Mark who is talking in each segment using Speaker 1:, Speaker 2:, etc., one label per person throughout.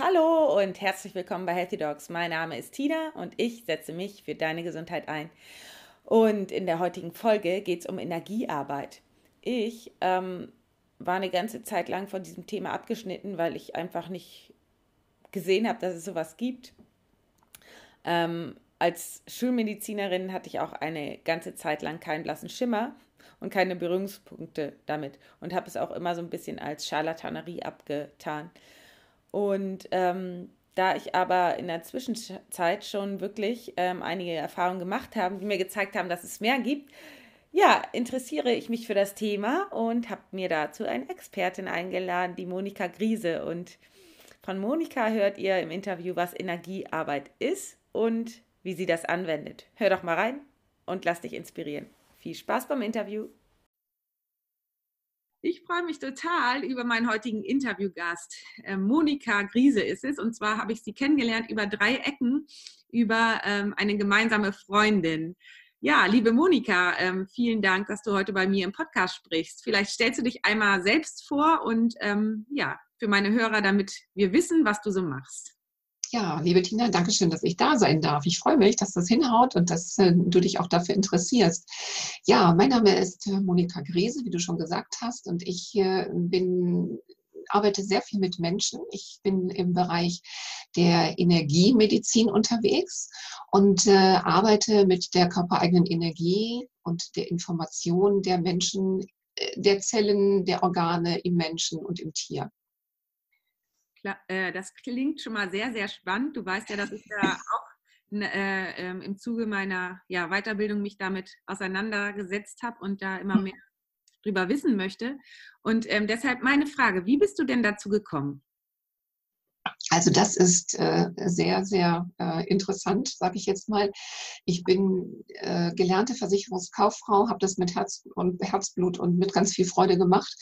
Speaker 1: Hallo und herzlich willkommen bei Healthy Dogs. Mein Name ist Tina und ich setze mich für deine Gesundheit ein. Und in der heutigen Folge geht es um Energiearbeit. Ich ähm, war eine ganze Zeit lang von diesem Thema abgeschnitten, weil ich einfach nicht gesehen habe, dass es sowas gibt. Ähm, als Schulmedizinerin hatte ich auch eine ganze Zeit lang keinen blassen Schimmer und keine Berührungspunkte damit und habe es auch immer so ein bisschen als Scharlatanerie abgetan. Und ähm, da ich aber in der Zwischenzeit schon wirklich ähm, einige Erfahrungen gemacht habe, die mir gezeigt haben, dass es mehr gibt, ja, interessiere ich mich für das Thema und habe mir dazu eine Expertin eingeladen, die Monika Griese. Und von Monika hört ihr im Interview, was Energiearbeit ist und wie sie das anwendet. Hör doch mal rein und lass dich inspirieren. Viel Spaß beim Interview. Ich freue mich total über meinen heutigen Interviewgast. Ähm, Monika Griese ist es. Und zwar habe ich sie kennengelernt über drei Ecken, über ähm, eine gemeinsame Freundin. Ja, liebe Monika, ähm, vielen Dank, dass du heute bei mir im Podcast sprichst. Vielleicht stellst du dich einmal selbst vor und ja, für meine Hörer, damit wir wissen, was du so machst.
Speaker 2: Ja, liebe Tina, danke schön, dass ich da sein darf. Ich freue mich, dass das hinhaut und dass äh, du dich auch dafür interessierst. Ja, mein Name ist äh, Monika Grese, wie du schon gesagt hast, und ich äh, bin arbeite sehr viel mit Menschen. Ich bin im Bereich der Energiemedizin unterwegs und äh, arbeite mit der körpereigenen Energie und der Information der Menschen, äh, der Zellen, der Organe im Menschen und im Tier.
Speaker 1: Äh, das klingt schon mal sehr, sehr spannend. Du weißt ja, dass ich ja auch äh, ähm, im Zuge meiner ja, Weiterbildung mich damit auseinandergesetzt habe und da immer hm. mehr drüber wissen möchte. Und ähm, deshalb meine Frage, wie bist du denn dazu gekommen?
Speaker 2: Also das ist äh, sehr, sehr äh, interessant, sage ich jetzt mal. Ich bin äh, gelernte Versicherungskauffrau, habe das mit Herz und Herzblut und mit ganz viel Freude gemacht.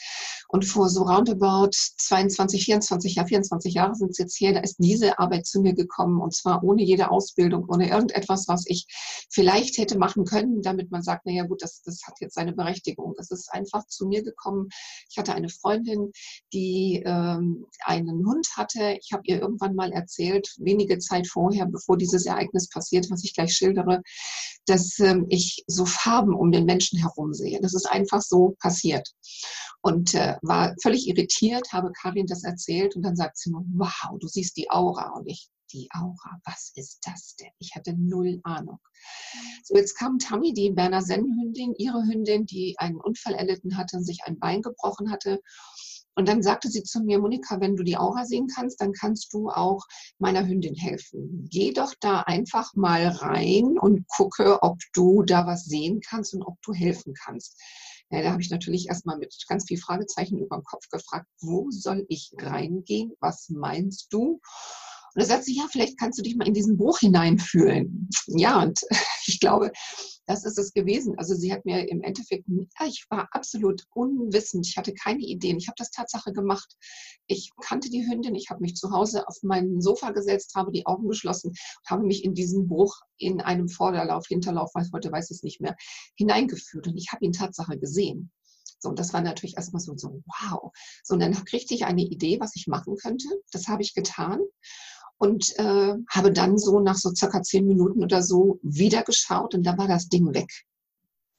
Speaker 2: Und vor so roundabout 22, 24 Jahre, 24 Jahre sind es jetzt hier, da ist diese Arbeit zu mir gekommen und zwar ohne jede Ausbildung, ohne irgendetwas, was ich vielleicht hätte machen können, damit man sagt, naja gut, das, das hat jetzt seine Berechtigung. Das ist einfach zu mir gekommen. Ich hatte eine Freundin, die ähm, einen Hund hatte. Ich habe ihr irgendwann mal erzählt, wenige Zeit vorher, bevor dieses Ereignis passiert, was ich gleich schildere, dass ähm, ich so Farben um den Menschen herum sehe. Das ist einfach so passiert. Und äh, war völlig irritiert, habe Karin das erzählt und dann sagt sie nur, wow, du siehst die Aura. Und ich, die Aura, was ist das denn? Ich hatte null Ahnung. So, jetzt kam Tammy, die Berner Sennhündin, ihre Hündin, die einen Unfall erlitten hatte und sich ein Bein gebrochen hatte. Und dann sagte sie zu mir, Monika, wenn du die Aura sehen kannst, dann kannst du auch meiner Hündin helfen. Geh doch da einfach mal rein und gucke, ob du da was sehen kannst und ob du helfen kannst. Ja, da habe ich natürlich erstmal mit ganz viel Fragezeichen über den Kopf gefragt, wo soll ich reingehen? Was meinst du? Und da sagt sie, ja, vielleicht kannst du dich mal in diesen Bruch hineinfühlen. Ja, und ich glaube, das ist es gewesen. Also sie hat mir im Endeffekt, ja, ich war absolut unwissend, ich hatte keine Ideen. Ich habe das Tatsache gemacht. Ich kannte die Hündin, ich habe mich zu Hause auf mein Sofa gesetzt, habe die Augen geschlossen und habe mich in diesen Bruch in einem Vorderlauf, Hinterlauf, weiß heute weiß ich es nicht mehr, hineingeführt. Und ich habe ihn Tatsache gesehen. So, und das war natürlich erstmal so, so, wow. So, und dann kriegte ich eine Idee, was ich machen könnte. Das habe ich getan und äh, habe dann so nach so circa zehn Minuten oder so wieder geschaut und da war das Ding weg.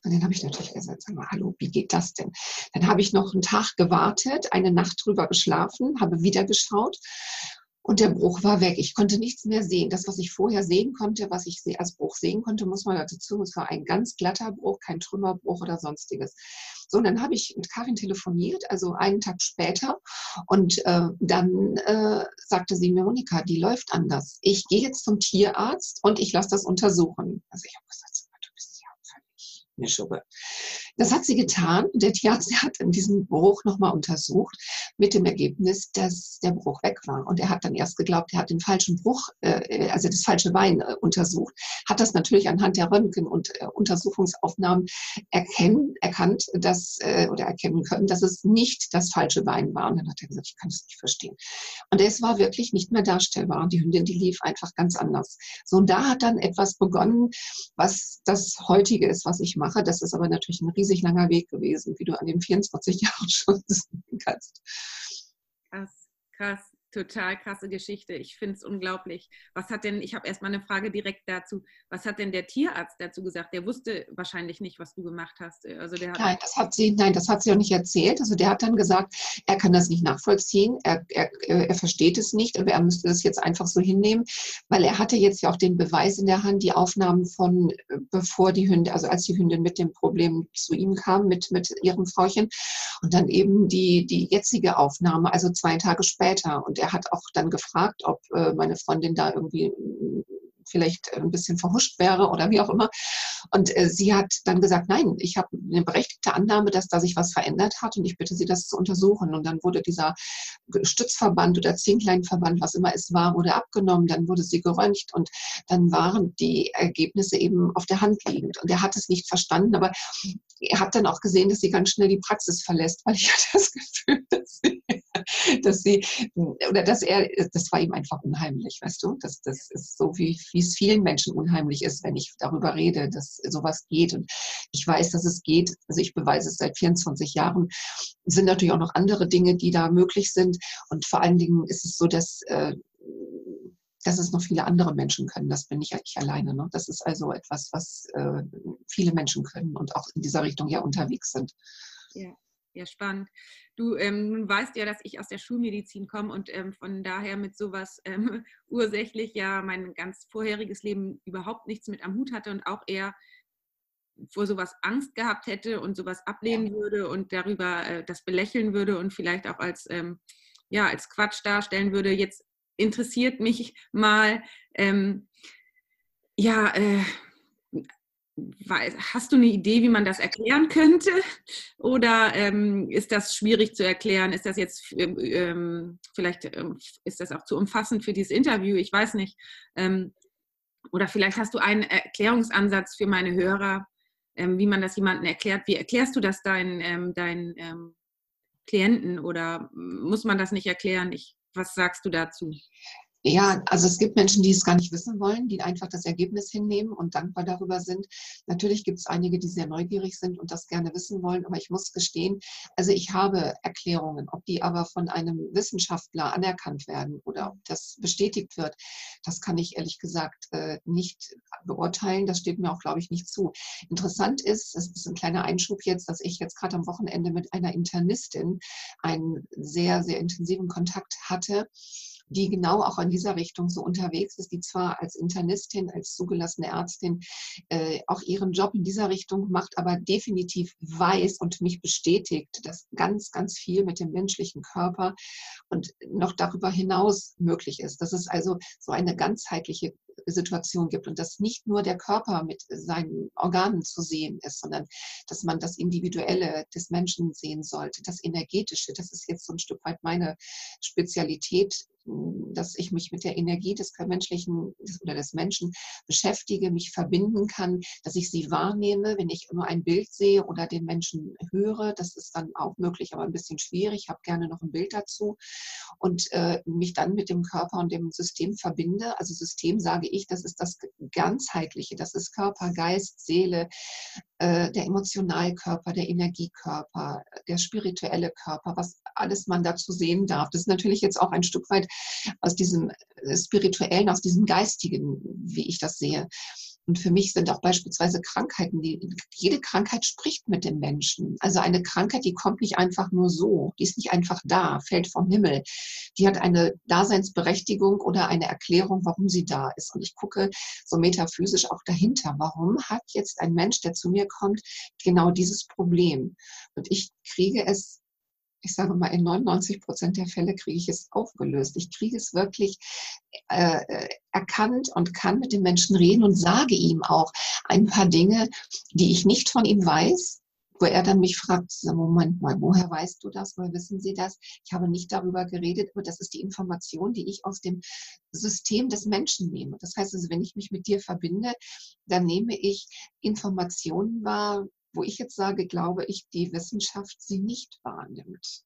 Speaker 2: Und dann habe ich natürlich gesagt, sag mal, hallo, wie geht das denn? Dann habe ich noch einen Tag gewartet, eine Nacht drüber geschlafen, habe wieder geschaut und der Bruch war weg. Ich konnte nichts mehr sehen. Das, was ich vorher sehen konnte, was ich als Bruch sehen konnte, muss man dazu, es war ein ganz glatter Bruch, kein Trümmerbruch oder sonstiges. So, und dann habe ich mit Karin telefoniert, also einen Tag später. Und äh, dann äh, sagte sie mir, Monika, die läuft anders. Ich gehe jetzt zum Tierarzt und ich lasse das untersuchen. Also ich habe gesagt, eine Schubbe. Das hat sie getan. Der Tierarzt hat dann diesen Bruch nochmal untersucht mit dem Ergebnis, dass der Bruch weg war. Und er hat dann erst geglaubt, er hat den falschen Bruch, äh, also das falsche Bein äh, untersucht, hat das natürlich anhand der Röntgen- und äh, Untersuchungsaufnahmen erkennen, erkannt, dass, äh, oder erkennen können, dass es nicht das falsche Bein war. Und dann hat er gesagt, ich kann das nicht verstehen. Und es war wirklich nicht mehr darstellbar. Und die Hündin, die lief einfach ganz anders. So, und da hat dann etwas begonnen, was das heutige ist, was ich mache. Das ist aber natürlich ein riesig langer Weg gewesen, wie du an den 24 Jahren schon sehen kannst.
Speaker 1: Krass, krass. Total krasse Geschichte. Ich finde es unglaublich. Was hat denn, ich habe erstmal eine Frage direkt dazu, was hat denn der Tierarzt dazu gesagt? Der wusste wahrscheinlich nicht, was du gemacht hast. Also der
Speaker 2: nein, das hat sie, nein, das hat sie auch nicht erzählt. Also der hat dann gesagt, er kann das nicht nachvollziehen, er, er, er versteht es nicht, aber er müsste das jetzt einfach so hinnehmen, weil er hatte jetzt ja auch den Beweis in der Hand, die Aufnahmen von, äh, bevor die Hündin, also als die Hündin mit dem Problem zu ihm kam, mit, mit ihrem Frauchen und dann eben die, die jetzige Aufnahme, also zwei Tage später. Und er hat auch dann gefragt, ob äh, meine Freundin da irgendwie vielleicht ein bisschen verhuscht wäre oder wie auch immer. Und äh, sie hat dann gesagt, nein, ich habe eine berechtigte Annahme, dass da sich was verändert hat und ich bitte Sie, das zu untersuchen. Und dann wurde dieser Stützverband oder Zehnkleienverband, was immer es war, wurde abgenommen, dann wurde sie geröntgt und dann waren die Ergebnisse eben auf der Hand liegend. Und er hat es nicht verstanden, aber er hat dann auch gesehen, dass sie ganz schnell die Praxis verlässt, weil ich hatte das Gefühl, dass sie, dass sie oder dass er, das war ihm einfach unheimlich, weißt du? Das, das ist so, wie, wie es vielen Menschen unheimlich ist, wenn ich darüber rede, dass sowas geht. Und ich weiß, dass es geht. Also ich beweise es seit 24 Jahren. Es sind natürlich auch noch andere Dinge, die da möglich sind. Und vor allen Dingen ist es so, dass äh, dass es noch viele andere Menschen können. Das bin ich eigentlich alleine. Ne? Das ist also etwas, was äh, viele Menschen können und auch in dieser Richtung ja unterwegs sind.
Speaker 1: Ja, ja spannend. Du ähm, weißt ja, dass ich aus der Schulmedizin komme und ähm, von daher mit sowas ähm, ursächlich ja mein ganz vorheriges Leben überhaupt nichts mit am Hut hatte und auch eher vor sowas Angst gehabt hätte und sowas ablehnen ja. würde und darüber äh, das belächeln würde und vielleicht auch als, ähm, ja, als Quatsch darstellen würde. Jetzt interessiert mich mal, ähm, ja, äh, Hast du eine Idee, wie man das erklären könnte? Oder ähm, ist das schwierig zu erklären? Ist das jetzt ähm, ähm, vielleicht ähm, ist das auch zu umfassend für dieses Interview? Ich weiß nicht. Ähm, oder vielleicht hast du einen Erklärungsansatz für meine Hörer, ähm, wie man das jemandem erklärt. Wie erklärst du das deinen, deinen Klienten? Oder muss man das nicht erklären? Ich, was sagst du dazu?
Speaker 2: Ja, also es gibt Menschen, die es gar nicht wissen wollen, die einfach das Ergebnis hinnehmen und dankbar darüber sind. Natürlich gibt es einige, die sehr neugierig sind und das gerne wissen wollen, aber ich muss gestehen, also ich habe Erklärungen, ob die aber von einem Wissenschaftler anerkannt werden oder ob das bestätigt wird, das kann ich ehrlich gesagt äh, nicht beurteilen. Das steht mir auch, glaube ich, nicht zu. Interessant ist, es ist ein kleiner Einschub jetzt, dass ich jetzt gerade am Wochenende mit einer Internistin einen sehr, sehr intensiven Kontakt hatte die genau auch in dieser Richtung so unterwegs ist, die zwar als Internistin, als zugelassene Ärztin äh, auch ihren Job in dieser Richtung macht, aber definitiv weiß und mich bestätigt, dass ganz, ganz viel mit dem menschlichen Körper und noch darüber hinaus möglich ist. Dass es also so eine ganzheitliche Situation gibt und dass nicht nur der Körper mit seinen Organen zu sehen ist, sondern dass man das Individuelle des Menschen sehen sollte, das Energetische. Das ist jetzt so ein Stück weit meine Spezialität, dass ich mich mit der Energie des menschlichen oder des Menschen beschäftige, mich verbinden kann, dass ich sie wahrnehme, wenn ich nur ein Bild sehe oder den Menschen höre. Das ist dann auch möglich, aber ein bisschen schwierig. Ich habe gerne noch ein Bild dazu und äh, mich dann mit dem Körper und dem System verbinde. Also System sage ich, das ist das ganzheitliche, das ist Körper, Geist, Seele, äh, der Emotionalkörper, der Energiekörper, der spirituelle Körper, was alles man dazu sehen darf. Das ist natürlich jetzt auch ein Stück weit aus diesem äh, spirituellen, aus diesem geistigen, wie ich das sehe. Und für mich sind auch beispielsweise Krankheiten, die, jede Krankheit spricht mit dem Menschen. Also eine Krankheit, die kommt nicht einfach nur so, die ist nicht einfach da, fällt vom Himmel. Die hat eine Daseinsberechtigung oder eine Erklärung, warum sie da ist. Und ich gucke so metaphysisch auch dahinter. Warum hat jetzt ein Mensch, der zu mir kommt, genau dieses Problem? Und ich kriege es ich sage mal, in 99 Prozent der Fälle kriege ich es aufgelöst. Ich kriege es wirklich äh, äh, erkannt und kann mit dem Menschen reden und sage ihm auch ein paar Dinge, die ich nicht von ihm weiß, wo er dann mich fragt, Moment mal, woher weißt du das, woher wissen Sie das? Ich habe nicht darüber geredet, aber das ist die Information, die ich aus dem System des Menschen nehme. Das heißt also, wenn ich mich mit dir verbinde, dann nehme ich Informationen wahr, wo ich jetzt sage, glaube ich, die Wissenschaft sie nicht wahrnimmt.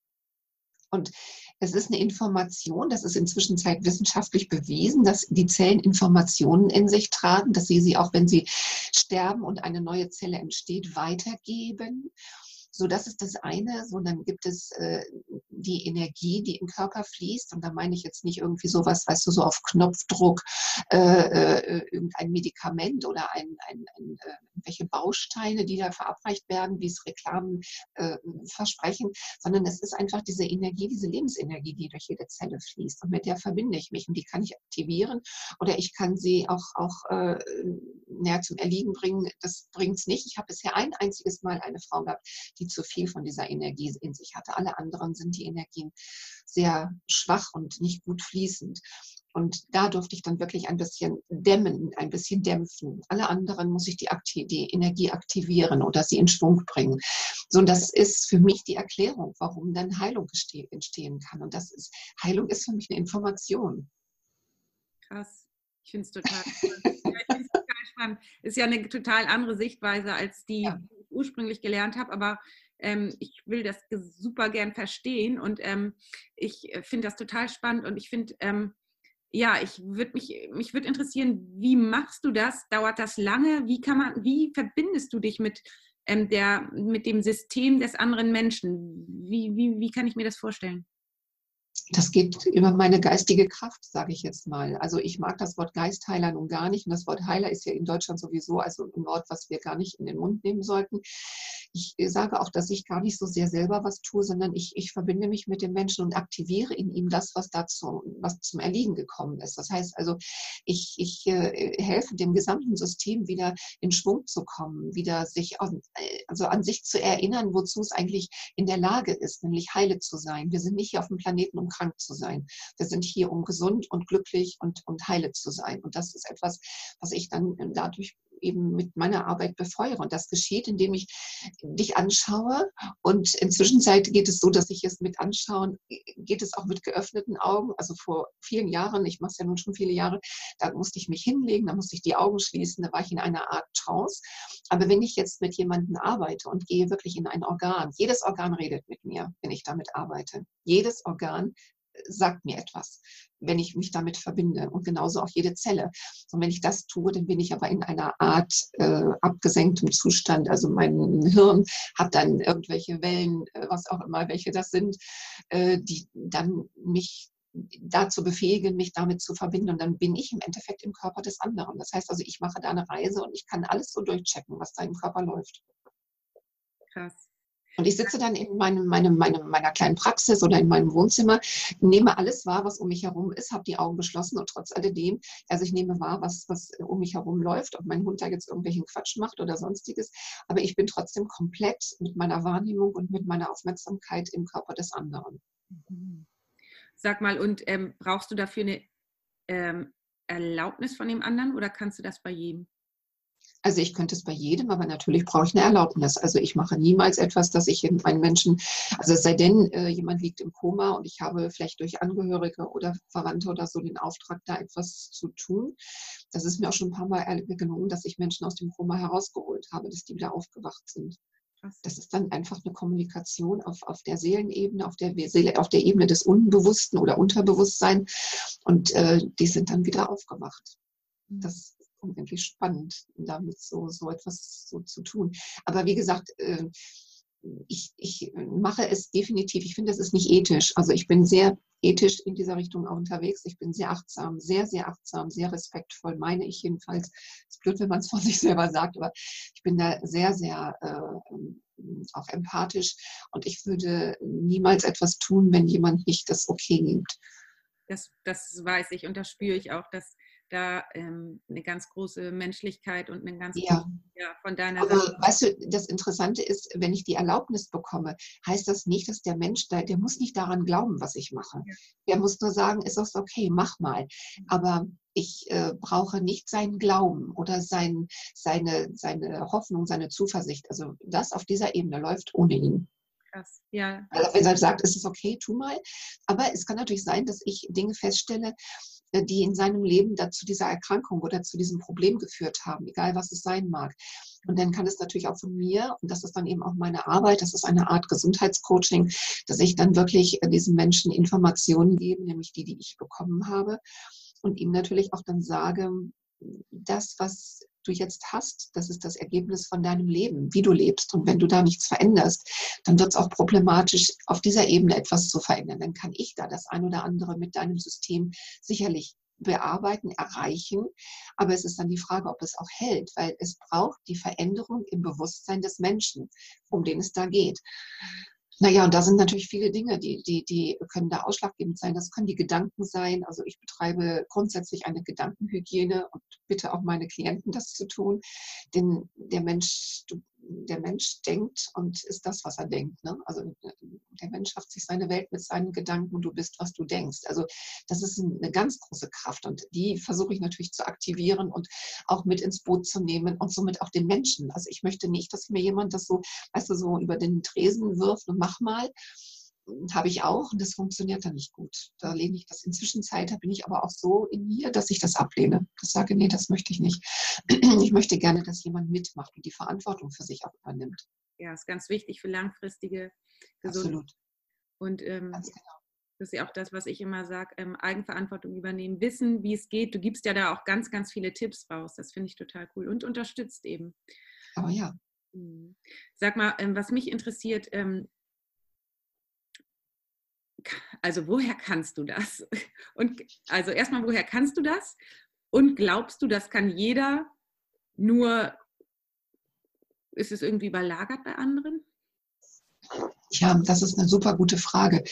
Speaker 2: Und es ist eine Information, das ist inzwischen wissenschaftlich bewiesen, dass die Zellen Informationen in sich tragen, dass sie sie auch, wenn sie sterben und eine neue Zelle entsteht, weitergeben. So, das ist das eine. So, dann gibt es äh, die Energie, die im Körper fließt. Und da meine ich jetzt nicht irgendwie sowas, weißt du, so auf Knopfdruck, äh, äh, irgendein Medikament oder ein, ein, ein, äh, welche Bausteine, die da verabreicht werden, wie es Reklamen äh, versprechen, sondern es ist einfach diese Energie, diese Lebensenergie, die durch jede Zelle fließt. Und mit der verbinde ich mich und die kann ich aktivieren oder ich kann sie auch, auch äh, näher zum Erliegen bringen. Das bringt es nicht. Ich habe bisher ein einziges Mal eine Frau gehabt, die zu viel von dieser Energie in sich hatte. Alle anderen sind die Energien sehr schwach und nicht gut fließend. Und da durfte ich dann wirklich ein bisschen dämmen, ein bisschen dämpfen. Alle anderen muss ich die, die Energie aktivieren oder sie in Schwung bringen. So, und das ist für mich die Erklärung, warum dann Heilung entstehen kann. Und das ist, Heilung ist für mich eine Information.
Speaker 1: Krass. Ich finde es total, total spannend. Ist ja eine total andere Sichtweise als die, ja. die ich ursprünglich gelernt habe, aber ähm, ich will das super gern verstehen und ähm, ich äh, finde das total spannend und ich finde, ähm, ja, ich würde mich, mich würde interessieren, wie machst du das? Dauert das lange? Wie kann man, wie verbindest du dich mit ähm, der, mit dem System des anderen Menschen? Wie, wie, wie kann ich mir das vorstellen?
Speaker 2: Das geht über meine geistige Kraft, sage ich jetzt mal. Also ich mag das Wort Geistheiler nun gar nicht. Und das Wort Heiler ist ja in Deutschland sowieso also ein Wort, was wir gar nicht in den Mund nehmen sollten. Ich sage auch, dass ich gar nicht so sehr selber was tue, sondern ich, ich verbinde mich mit dem Menschen und aktiviere in ihm das, was dazu, was zum Erliegen gekommen ist. Das heißt also, ich, ich äh, helfe dem gesamten System wieder in Schwung zu kommen, wieder sich an, also an sich zu erinnern, wozu es eigentlich in der Lage ist, nämlich heile zu sein. Wir sind nicht hier auf dem Planeten, um krank zu sein. Wir sind hier, um gesund und glücklich und, und heile zu sein. Und das ist etwas, was ich dann dadurch eben mit meiner Arbeit befeuere. Und das geschieht, indem ich dich anschaue. Und inzwischen geht es so, dass ich es mit anschauen, geht es auch mit geöffneten Augen. Also vor vielen Jahren, ich mache es ja nun schon viele Jahre, da musste ich mich hinlegen, da musste ich die Augen schließen, da war ich in einer Art Trance. Aber wenn ich jetzt mit jemandem arbeite und gehe wirklich in ein Organ, jedes Organ redet mit mir, wenn ich damit arbeite. Jedes Organ sagt mir etwas, wenn ich mich damit verbinde. Und genauso auch jede Zelle. Und wenn ich das tue, dann bin ich aber in einer Art äh, abgesenktem Zustand. Also mein Hirn hat dann irgendwelche Wellen, äh, was auch immer, welche das sind, äh, die dann mich dazu befähigen, mich damit zu verbinden. Und dann bin ich im Endeffekt im Körper des anderen. Das heißt also, ich mache da eine Reise und ich kann alles so durchchecken, was da im Körper läuft. Krass. Und ich sitze dann in meinem, meinem, meinem, meiner kleinen Praxis oder in meinem Wohnzimmer, nehme alles wahr, was um mich herum ist, habe die Augen geschlossen und trotz alledem, also ich nehme wahr, was, was um mich herum läuft, ob mein Hund da jetzt irgendwelchen Quatsch macht oder sonstiges, aber ich bin trotzdem komplett mit meiner Wahrnehmung und mit meiner Aufmerksamkeit im Körper des anderen.
Speaker 1: Mhm. Sag mal, und ähm, brauchst du dafür eine ähm, Erlaubnis von dem anderen oder kannst du das bei jedem?
Speaker 2: Also ich könnte es bei jedem, aber natürlich brauche ich eine Erlaubnis. Also ich mache niemals etwas, dass ich einen Menschen, also es sei denn, äh, jemand liegt im Koma und ich habe vielleicht durch Angehörige oder Verwandte oder so den Auftrag, da etwas zu tun. Das ist mir auch schon ein paar Mal gelungen, dass ich Menschen aus dem Koma herausgeholt habe, dass die wieder aufgewacht sind. Das ist dann einfach eine Kommunikation auf, auf der Seelenebene, auf der, Seele, auf der Ebene des Unbewussten oder Unterbewusstsein. Und äh, die sind dann wieder aufgewacht. Mhm. Das unendlich spannend, damit so, so etwas so zu tun. Aber wie gesagt, äh, ich, ich mache es definitiv, ich finde, das ist nicht ethisch. Also ich bin sehr ethisch in dieser Richtung auch unterwegs. Ich bin sehr achtsam, sehr, sehr achtsam, sehr respektvoll, meine ich jedenfalls. Es ist blöd, wenn man es von sich selber sagt, aber ich bin da sehr, sehr äh, auch empathisch und ich würde niemals etwas tun, wenn jemand nicht das Okay gibt.
Speaker 1: Das, das weiß ich und das spüre ich auch, dass da ähm, eine ganz große Menschlichkeit und eine ganz
Speaker 2: ja. Große, ja, von deiner Aber Seite. weißt du, das Interessante ist, wenn ich die Erlaubnis bekomme, heißt das nicht, dass der Mensch da, der muss nicht daran glauben, was ich mache. Ja. Der muss nur sagen, ist das okay, mach mal. Mhm. Aber ich äh, brauche nicht seinen Glauben oder sein, seine, seine Hoffnung, seine Zuversicht. Also das auf dieser Ebene läuft ohne ihn. Krass, ja. Also wenn er sagt, ist es okay, tu mal. Aber es kann natürlich sein, dass ich Dinge feststelle, die in seinem Leben dazu dieser Erkrankung oder zu diesem Problem geführt haben, egal was es sein mag. Und dann kann es natürlich auch von mir, und das ist dann eben auch meine Arbeit, das ist eine Art Gesundheitscoaching, dass ich dann wirklich äh, diesen Menschen Informationen gebe, nämlich die, die ich bekommen habe, und ihm natürlich auch dann sage, das, was du jetzt hast, das ist das Ergebnis von deinem Leben, wie du lebst. Und wenn du da nichts veränderst, dann wird es auch problematisch, auf dieser Ebene etwas zu verändern. Dann kann ich da das ein oder andere mit deinem System sicherlich bearbeiten, erreichen. Aber es ist dann die Frage, ob es auch hält, weil es braucht die Veränderung im Bewusstsein des Menschen, um den es da geht. Naja, und da sind natürlich viele Dinge, die, die, die können da ausschlaggebend sein. Das können die Gedanken sein. Also ich betreibe grundsätzlich eine Gedankenhygiene und bitte auch meine Klienten das zu tun. Denn der Mensch, du der Mensch denkt und ist das, was er denkt. Ne? Also der Mensch schafft sich seine Welt mit seinen Gedanken und du bist, was du denkst. Also das ist eine ganz große Kraft und die versuche ich natürlich zu aktivieren und auch mit ins Boot zu nehmen und somit auch den Menschen. Also ich möchte nicht, dass mir jemand das so, weißt du, so über den Tresen wirft und mach mal, habe ich auch und das funktioniert dann nicht gut. Da lehne ich das. Inzwischen Zeit, da bin ich aber auch so in mir, dass ich das ablehne. Das sage, nee, das möchte ich nicht. Ich möchte gerne, dass jemand mitmacht und die Verantwortung für sich auch übernimmt.
Speaker 1: Ja, ist ganz wichtig für langfristige Gesundheit. Absolut. Und ähm, genau. das ist ja auch das, was ich immer sage, ähm, Eigenverantwortung übernehmen, wissen, wie es geht. Du gibst ja da auch ganz, ganz viele Tipps raus. Das finde ich total cool und unterstützt eben.
Speaker 2: Aber ja.
Speaker 1: Hm. Sag mal, ähm, was mich interessiert, ähm, also woher kannst du das? Und also erstmal, woher kannst du das? Und glaubst du, das kann jeder? Nur ist es irgendwie überlagert bei anderen?
Speaker 2: Ja, das ist eine super gute Frage.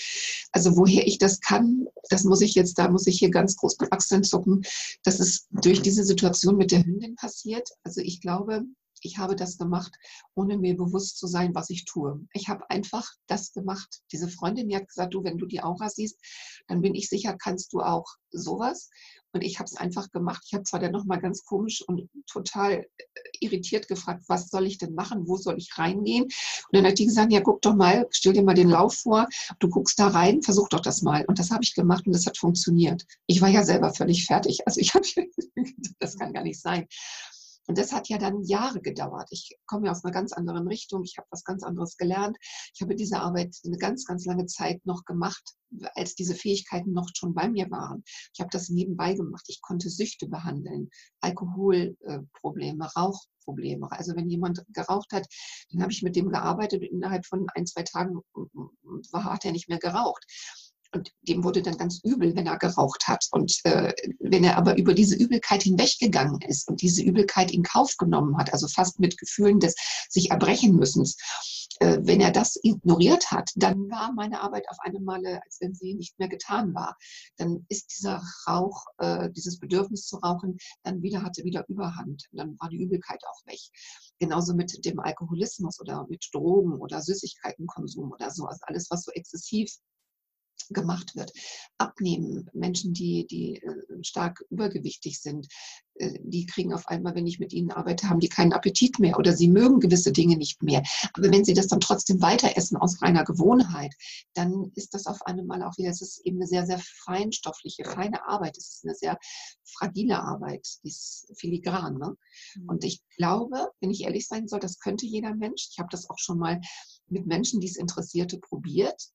Speaker 2: Also woher ich das kann, das muss ich jetzt, da muss ich hier ganz groß mit Achseln zucken. Das ist durch diese Situation mit der Hündin passiert. Also ich glaube, ich habe das gemacht, ohne mir bewusst zu sein, was ich tue. Ich habe einfach das gemacht. Diese Freundin, die hat gesagt, du, wenn du die Aura siehst, dann bin ich sicher, kannst du auch sowas. Und ich habe es einfach gemacht. Ich habe zwar dann nochmal ganz komisch und total äh, irritiert gefragt, was soll ich denn machen? Wo soll ich reingehen? Und dann hat die gesagt, ja, guck doch mal, stell dir mal den Lauf vor, du guckst da rein, versuch doch das mal. Und das habe ich gemacht und das hat funktioniert. Ich war ja selber völlig fertig. Also ich habe, das kann gar nicht sein. Und das hat ja dann Jahre gedauert. Ich komme ja aus einer ganz anderen Richtung. Ich habe was ganz anderes gelernt. Ich habe diese Arbeit eine ganz, ganz lange Zeit noch gemacht, als diese Fähigkeiten noch schon bei mir waren. Ich habe das nebenbei gemacht. Ich konnte Süchte behandeln, Alkoholprobleme, Rauchprobleme. Also wenn jemand geraucht hat, dann habe ich mit dem gearbeitet. Innerhalb von ein, zwei Tagen hat er nicht mehr geraucht. Und dem wurde dann ganz übel, wenn er geraucht hat. Und äh, wenn er aber über diese Übelkeit hinweggegangen ist und diese Übelkeit in Kauf genommen hat, also fast mit Gefühlen des sich erbrechen müssens, äh, wenn er das ignoriert hat, dann war meine Arbeit auf eine Male, als wenn sie nicht mehr getan war. Dann ist dieser Rauch, äh, dieses Bedürfnis zu rauchen, dann wieder hatte wieder Überhand. Dann war die Übelkeit auch weg. Genauso mit dem Alkoholismus oder mit Drogen oder Süßigkeitenkonsum oder so. Also alles, was so exzessiv gemacht wird. Abnehmen, Menschen, die, die äh, stark übergewichtig sind, äh, die kriegen auf einmal, wenn ich mit ihnen arbeite, haben die keinen Appetit mehr oder sie mögen gewisse Dinge nicht mehr. Aber wenn sie das dann trotzdem weiter essen aus reiner Gewohnheit, dann ist das auf einmal auch wieder, es ist eben eine sehr, sehr feinstoffliche, feine Arbeit. Es ist eine sehr fragile Arbeit, die ist filigran. Ne? Mhm. Und ich glaube, wenn ich ehrlich sein soll, das könnte jeder Mensch. Ich habe das auch schon mal mit Menschen, die es interessierte, probiert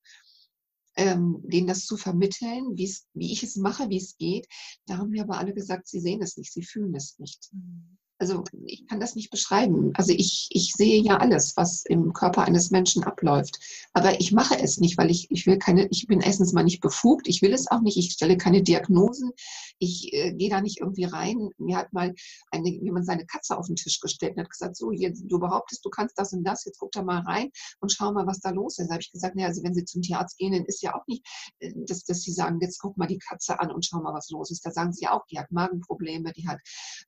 Speaker 2: ähm, denen das zu vermitteln, wie ich es mache, wie es geht. Da haben mir aber alle gesagt, sie sehen es nicht, sie fühlen es nicht. Mhm also ich kann das nicht beschreiben. Also ich, ich sehe ja alles, was im Körper eines Menschen abläuft. Aber ich mache es nicht, weil ich, ich will keine, ich bin erstens mal nicht befugt, ich will es auch nicht, ich stelle keine Diagnosen, ich äh, gehe da nicht irgendwie rein. Mir hat mal eine, jemand seine Katze auf den Tisch gestellt und hat gesagt, so, jetzt, du behauptest, du kannst das und das, jetzt guck da mal rein und schau mal, was da los ist. Da habe ich gesagt, naja, also wenn Sie zum Tierarzt gehen, dann ist ja auch nicht, äh, dass, dass Sie sagen, jetzt guck mal die Katze an und schau mal, was los ist. Da sagen Sie ja auch, die hat Magenprobleme, die hat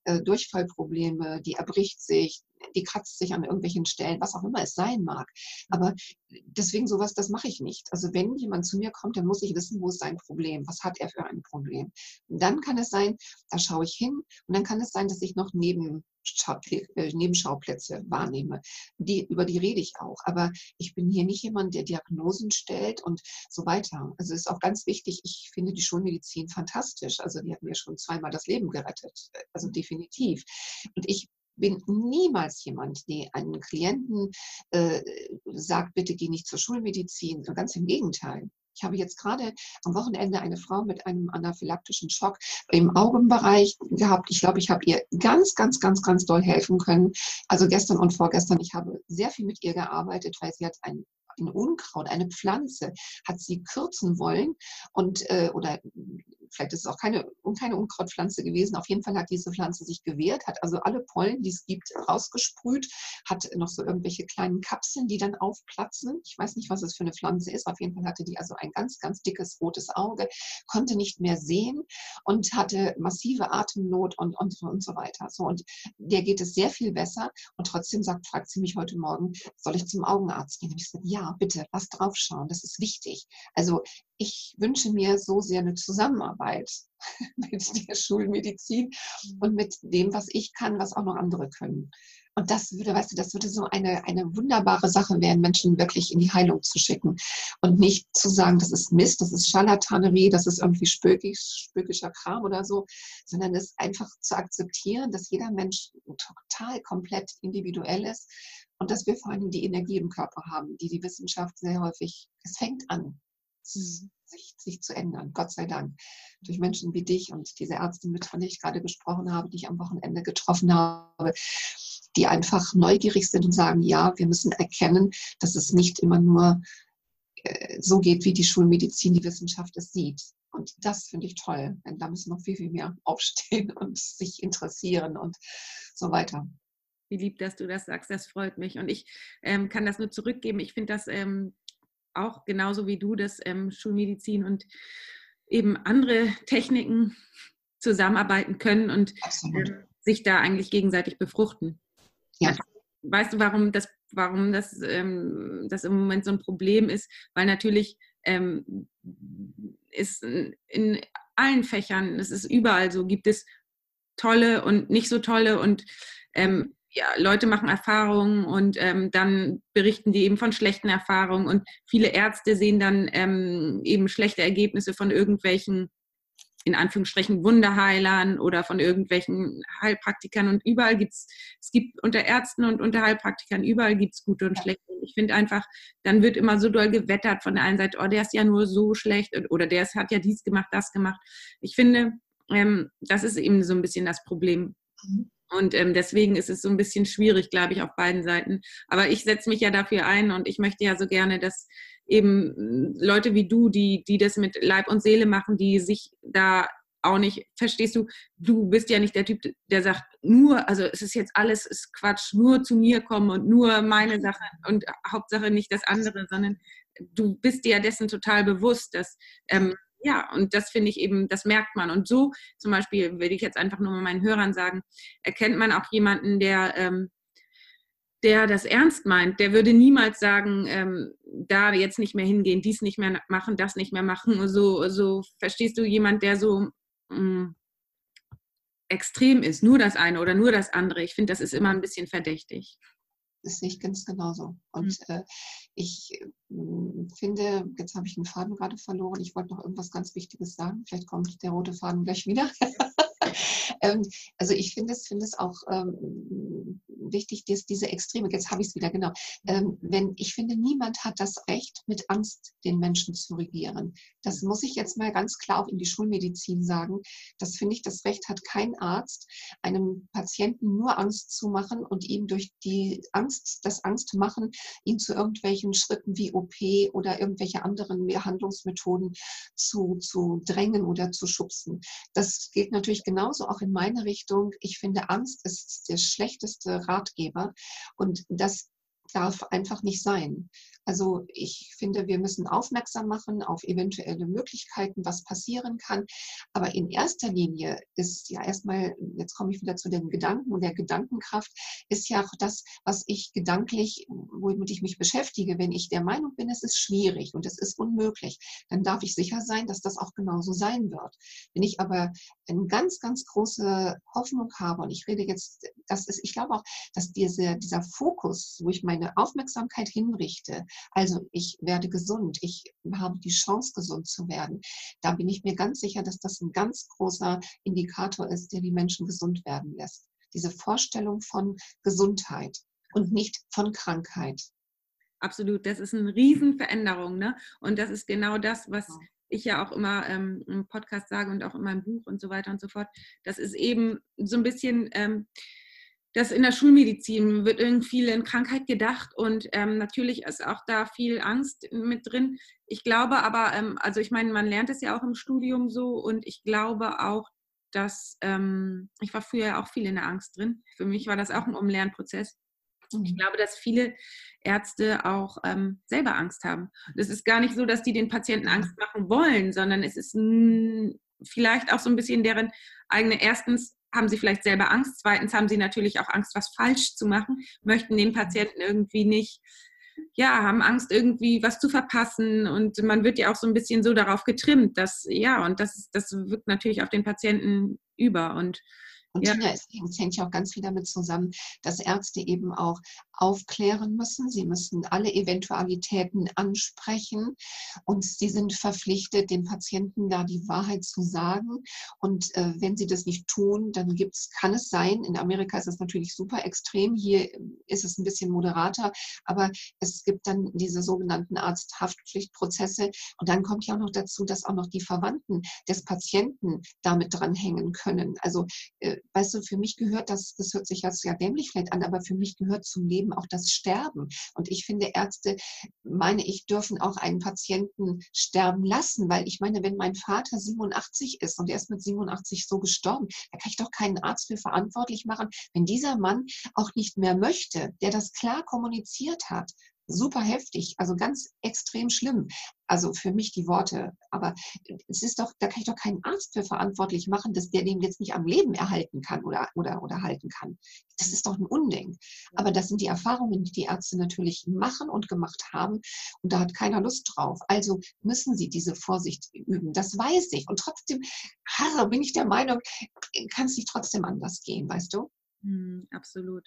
Speaker 2: äh, Durchfallprobleme Probleme, die erbricht sich, die kratzt sich an irgendwelchen Stellen, was auch immer es sein mag. Aber deswegen sowas, das mache ich nicht. Also wenn jemand zu mir kommt, dann muss ich wissen, wo ist sein Problem, was hat er für ein Problem. Und dann kann es sein, da schaue ich hin und dann kann es sein, dass ich noch neben äh, Nebenschauplätze wahrnehme. Die, über die rede ich auch. Aber ich bin hier nicht jemand, der Diagnosen stellt und so weiter. Also es ist auch ganz wichtig, ich finde die Schulmedizin fantastisch. Also die hat mir schon zweimal das Leben gerettet. Also definitiv. Und ich bin niemals jemand, der einen Klienten äh, sagt, bitte geh nicht zur Schulmedizin. Ganz im Gegenteil. Ich habe jetzt gerade am Wochenende eine Frau mit einem anaphylaktischen Schock im Augenbereich gehabt. Ich glaube, ich habe ihr ganz, ganz, ganz, ganz doll helfen können. Also gestern und vorgestern, ich habe sehr viel mit ihr gearbeitet, weil sie hat ein ein Unkraut, eine Pflanze, hat sie kürzen wollen und äh, oder vielleicht ist es auch keine, keine Unkrautpflanze gewesen. Auf jeden Fall hat diese Pflanze sich gewehrt, hat also alle Pollen, die es gibt, rausgesprüht, hat noch so irgendwelche kleinen Kapseln, die dann aufplatzen. Ich weiß nicht, was es für eine Pflanze ist. Auf jeden Fall hatte die also ein ganz, ganz dickes rotes Auge, konnte nicht mehr sehen und hatte massive Atemnot und, und, und so weiter. So, und der geht es sehr viel besser und trotzdem sagt, fragt sie mich heute Morgen, soll ich zum Augenarzt gehen? Und ich gesagt, ja, bitte, lass draufschauen, das ist wichtig. Also ich wünsche mir so sehr eine Zusammenarbeit mit der Schulmedizin und mit dem, was ich kann, was auch noch andere können. Und das würde, weißt du, das würde so eine, eine wunderbare Sache werden, Menschen wirklich in die Heilung zu schicken. Und nicht zu sagen, das ist Mist, das ist Scharlatanerie, das ist irgendwie spökisch, spökischer Kram oder so, sondern es einfach zu akzeptieren, dass jeder Mensch total komplett individuell ist und dass wir vor allem die Energie im Körper haben, die die Wissenschaft sehr häufig, es fängt an, mhm. sich, sich zu ändern, Gott sei Dank. Durch Menschen wie dich und diese Ärztin, mit der ich gerade gesprochen habe, die ich am Wochenende getroffen habe, die einfach neugierig sind und sagen, ja, wir müssen erkennen, dass es nicht immer nur äh, so geht, wie die Schulmedizin, die Wissenschaft es sieht. Und das finde ich toll. Denn da müssen noch viel, viel mehr aufstehen und sich interessieren und so weiter.
Speaker 1: Wie lieb, dass du das sagst, das freut mich. Und ich ähm, kann das nur zurückgeben. Ich finde das ähm, auch genauso wie du, dass ähm, Schulmedizin und eben andere Techniken zusammenarbeiten können und ähm, sich da eigentlich gegenseitig befruchten. Ja. Weißt du, warum das, warum das, ähm, das im Moment so ein Problem ist? Weil natürlich ähm, ist in allen Fächern, es ist überall so, gibt es tolle und nicht so tolle und ähm, ja, Leute machen Erfahrungen und ähm, dann berichten die eben von schlechten Erfahrungen und viele Ärzte sehen dann ähm, eben schlechte Ergebnisse von irgendwelchen, in Anführungsstrichen, Wunderheilern oder von irgendwelchen Heilpraktikern und überall gibt es, es gibt unter Ärzten und unter Heilpraktikern, überall gibt es gute und schlechte. Ich finde einfach, dann wird immer so doll gewettert von der einen Seite, oh, der ist ja nur so schlecht oder der hat ja dies gemacht, das gemacht. Ich finde, ähm, das ist eben so ein bisschen das Problem. Mhm und ähm, deswegen ist es so ein bisschen schwierig, glaube ich, auf beiden Seiten. Aber ich setze mich ja dafür ein und ich möchte ja so gerne, dass eben hm, Leute wie du, die, die das mit Leib und Seele machen, die sich da auch nicht, verstehst du, du bist ja nicht der Typ, der sagt, nur, also es ist jetzt alles ist Quatsch, nur zu mir kommen und nur meine Sache und Hauptsache nicht das andere, sondern du bist dir ja dessen total bewusst, dass ähm, ja, und das finde ich eben, das merkt man. Und so zum Beispiel, will ich jetzt einfach nur mal meinen Hörern sagen, erkennt man auch jemanden, der, ähm, der das ernst meint. Der würde niemals sagen, ähm, da jetzt nicht mehr hingehen, dies nicht mehr machen, das nicht mehr machen. So, so verstehst du jemand, der so mh, mm, extrem ist, nur das eine oder nur das andere. Ich finde, das ist immer ein bisschen verdächtig.
Speaker 2: Das sehe ich ganz genauso. Und mhm. äh, ich äh, finde, jetzt habe ich den Faden gerade verloren. Ich wollte noch irgendwas ganz Wichtiges sagen. Vielleicht kommt der rote Faden gleich wieder. ähm, also ich finde es, finde es auch ähm, wichtig, dass diese Extreme, jetzt habe ich es wieder genau, ähm, wenn ich finde, niemand hat das Recht, mit Angst den Menschen zu regieren. Das muss ich jetzt mal ganz klar auch in die Schulmedizin sagen. Das finde ich, das Recht hat kein Arzt, einem Patienten nur Angst zu machen und ihm durch die Angst, das Angstmachen, ihn zu irgendwelchen Schritten wie OP oder irgendwelche anderen Behandlungsmethoden zu, zu drängen oder zu schubsen. Das gilt natürlich genauso auch in meine Richtung. Ich finde, Angst ist der schlechteste Ratgeber und das darf einfach nicht sein. Also ich finde, wir müssen aufmerksam machen auf eventuelle Möglichkeiten, was passieren kann. Aber in erster Linie ist ja erstmal, jetzt komme ich wieder zu den Gedanken und der Gedankenkraft, ist ja auch das, was ich gedanklich, womit ich mich beschäftige. Wenn ich der Meinung bin, es ist schwierig und es ist unmöglich, dann darf ich sicher sein, dass das auch genauso sein wird. Wenn ich aber eine ganz, ganz große Hoffnung habe, und ich rede jetzt, das ist, ich glaube auch, dass diese, dieser Fokus, wo ich meine Aufmerksamkeit hinrichte, also ich werde gesund, ich habe die Chance, gesund zu werden. Da bin ich mir ganz sicher, dass das ein ganz großer Indikator ist, der die Menschen gesund werden lässt. Diese Vorstellung von Gesundheit und nicht von Krankheit.
Speaker 1: absolut. Das ist eine Riesenveränderung. Ne? Und das ist genau das, was ich ja auch immer ähm, im Podcast sage und auch in meinem Buch und so weiter und so fort. Das ist eben so ein bisschen, ähm, das in der Schulmedizin wird irgendwie viel in Krankheit gedacht und ähm, natürlich ist auch da viel Angst mit drin. Ich glaube aber, ähm, also ich meine, man lernt es ja auch im Studium so und ich glaube auch, dass ähm, ich war früher auch viel in der Angst drin. Für mich war das auch ein Umlernprozess. Ich mhm. glaube, dass viele Ärzte auch ähm, selber Angst haben. Es ist gar nicht so, dass die den Patienten Angst machen wollen, sondern es ist vielleicht auch so ein bisschen deren eigene, erstens haben sie vielleicht selber Angst, zweitens haben sie natürlich auch Angst, was falsch zu machen, möchten den Patienten irgendwie nicht, ja, haben Angst, irgendwie was zu verpassen. Und man wird ja auch so ein bisschen so darauf getrimmt, dass, ja, und das, das wirkt natürlich auf den Patienten über. Und
Speaker 2: und ja. Tina, es hängt ja auch ganz viel damit zusammen, dass Ärzte eben auch aufklären müssen. Sie müssen alle Eventualitäten ansprechen und sie sind verpflichtet, dem Patienten da die Wahrheit zu sagen. Und äh, wenn sie das nicht tun, dann gibt's, kann es sein, in Amerika ist es natürlich super extrem, hier ist es ein bisschen moderater, aber es gibt dann diese sogenannten Arzthaftpflichtprozesse. Und dann kommt ja auch noch dazu, dass auch noch die Verwandten des Patienten damit dranhängen können. Also äh, weißt du, für mich gehört das, das hört sich jetzt ja dämlich vielleicht an, aber für mich gehört zum Leben auch das Sterben. Und ich finde, Ärzte, meine ich, dürfen auch einen Patienten sterben lassen, weil ich meine, wenn mein Vater 87 ist und er ist mit 87 so gestorben, da kann ich doch keinen Arzt für verantwortlich machen, wenn dieser Mann auch nicht mehr möchte, der das klar kommuniziert hat super heftig, also ganz extrem schlimm. Also für mich die Worte. Aber es ist doch, da kann ich doch keinen Arzt für verantwortlich machen, dass der den jetzt nicht am Leben erhalten kann oder, oder, oder halten kann. Das ist doch ein Unding. Aber das sind die Erfahrungen, die die Ärzte natürlich machen und gemacht haben. Und da hat keiner Lust drauf. Also müssen sie diese Vorsicht üben. Das weiß ich. Und trotzdem, Harre, bin ich der Meinung, kann es nicht trotzdem anders gehen, weißt du?
Speaker 1: Mm, absolut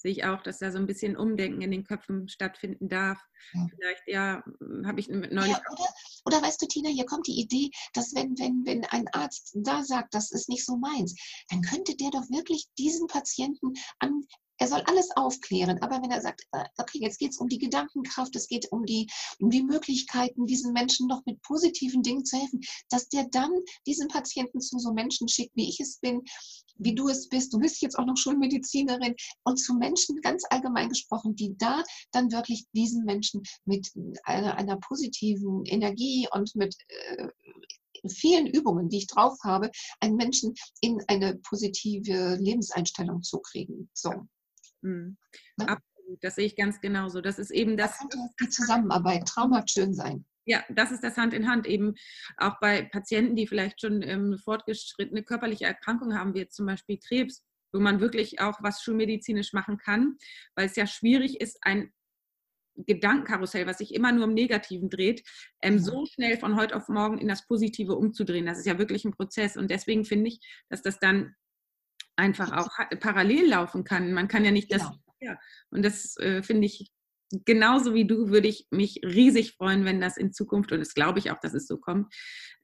Speaker 1: sehe ich auch, dass da so ein bisschen Umdenken in den Köpfen stattfinden darf. Ja. Vielleicht, ja, habe ich neulich. Ja,
Speaker 2: oder, oder weißt du, Tina, hier kommt die Idee, dass wenn, wenn, wenn ein Arzt da sagt, das ist nicht so meins, dann könnte der doch wirklich diesen Patienten an er soll alles aufklären, aber wenn er sagt, äh, okay, jetzt geht es um die Gedankenkraft, es geht um die, um die Möglichkeiten, diesen Menschen noch mit positiven Dingen zu helfen, dass der dann diesen Patienten zu so Menschen schickt, wie ich es bin, wie du es bist. Du bist jetzt auch noch Schulmedizinerin und zu Menschen ganz allgemein gesprochen, die da dann wirklich diesen Menschen mit einer, einer positiven Energie und mit äh, vielen Übungen, die ich drauf habe, einen Menschen in eine positive Lebenseinstellung zu kriegen. So.
Speaker 1: Mhm. Absolut, das sehe ich ganz genauso. Das ist eben das.
Speaker 2: Die Zusammenarbeit traumhaft schön sein.
Speaker 1: Ja, das ist das Hand in Hand eben auch bei Patienten, die vielleicht schon ähm, fortgeschrittene körperliche Erkrankungen haben, wie jetzt zum Beispiel Krebs, wo man wirklich auch was schulmedizinisch machen kann, weil es ja schwierig ist, ein Gedankenkarussell, was sich immer nur im Negativen dreht, ähm, so schnell von heute auf morgen in das Positive umzudrehen. Das ist ja wirklich ein Prozess und deswegen finde ich, dass das dann einfach auch parallel laufen kann. Man kann ja nicht das. Genau. Ja, und das äh, finde ich genauso wie du würde ich mich riesig freuen, wenn das in Zukunft, und das glaube ich auch, dass es so kommt,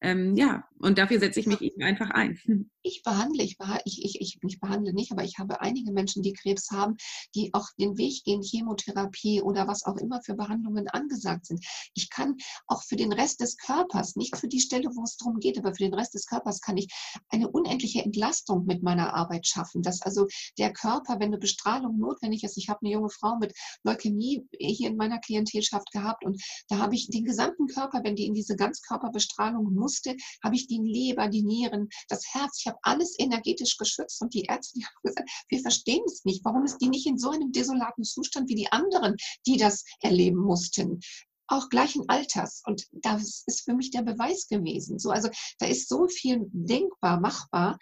Speaker 1: ähm, ja, und dafür setze ich mich eben einfach ein.
Speaker 2: Ich behandle, ich, ich, ich, ich, ich behandle nicht, aber ich habe einige Menschen, die Krebs haben, die auch den Weg gehen, Chemotherapie oder was auch immer für Behandlungen angesagt sind. Ich kann auch für den Rest des Körpers, nicht für die Stelle, wo es darum geht, aber für den Rest des Körpers kann ich eine unendliche Entlastung mit meiner Arbeit schaffen. Dass also der Körper, wenn eine Bestrahlung notwendig ist, ich habe eine junge Frau mit Leukämie hier in meiner Klientelschaft gehabt und da habe ich den gesamten Körper, wenn die in diese Ganzkörperbestrahlung musste, habe ich die Leber, die Nieren, das Herz, ich habe alles energetisch geschützt und die Ärzte die haben gesagt, wir verstehen es nicht, warum ist die nicht in so einem desolaten Zustand wie die anderen, die das erleben mussten auch gleichen Alters. Und das ist für mich der Beweis gewesen. So, also da ist so viel denkbar, machbar.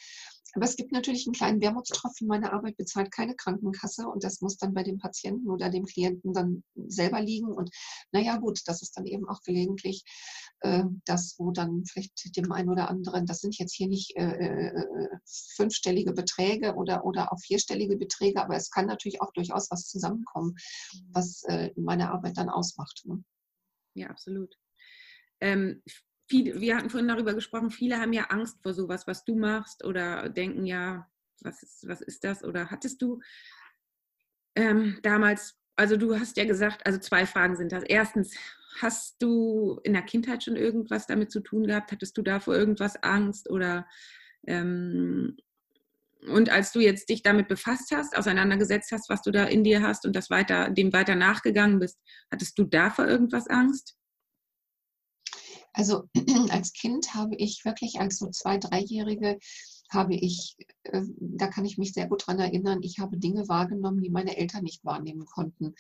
Speaker 2: Aber es gibt natürlich einen kleinen Wermutstropfen. Meine Arbeit bezahlt keine Krankenkasse und das muss dann bei dem Patienten oder dem Klienten dann selber liegen. Und naja, gut, das ist dann eben auch gelegentlich äh, das, wo dann vielleicht dem einen oder anderen, das sind jetzt hier nicht äh, äh, fünfstellige Beträge oder, oder auch vierstellige Beträge, aber es kann natürlich auch durchaus was zusammenkommen, was äh, meine Arbeit dann ausmacht. Ne?
Speaker 1: Ja, absolut. Ähm, viele, wir hatten vorhin darüber gesprochen, viele haben ja Angst vor sowas, was du machst oder denken ja, was ist, was ist das? Oder hattest du ähm, damals also du hast ja gesagt, also zwei Fragen sind das. Erstens, hast du in der Kindheit schon irgendwas damit zu tun gehabt? Hattest du da vor irgendwas Angst oder ähm, und als du jetzt dich damit befasst hast, auseinandergesetzt hast, was du da in dir hast und das weiter, dem weiter nachgegangen bist, hattest du da vor irgendwas Angst?
Speaker 2: Also als Kind habe ich wirklich als so zwei, dreijährige habe ich, äh, da kann ich mich sehr gut dran erinnern, ich habe Dinge wahrgenommen, die meine Eltern nicht wahrnehmen konnten.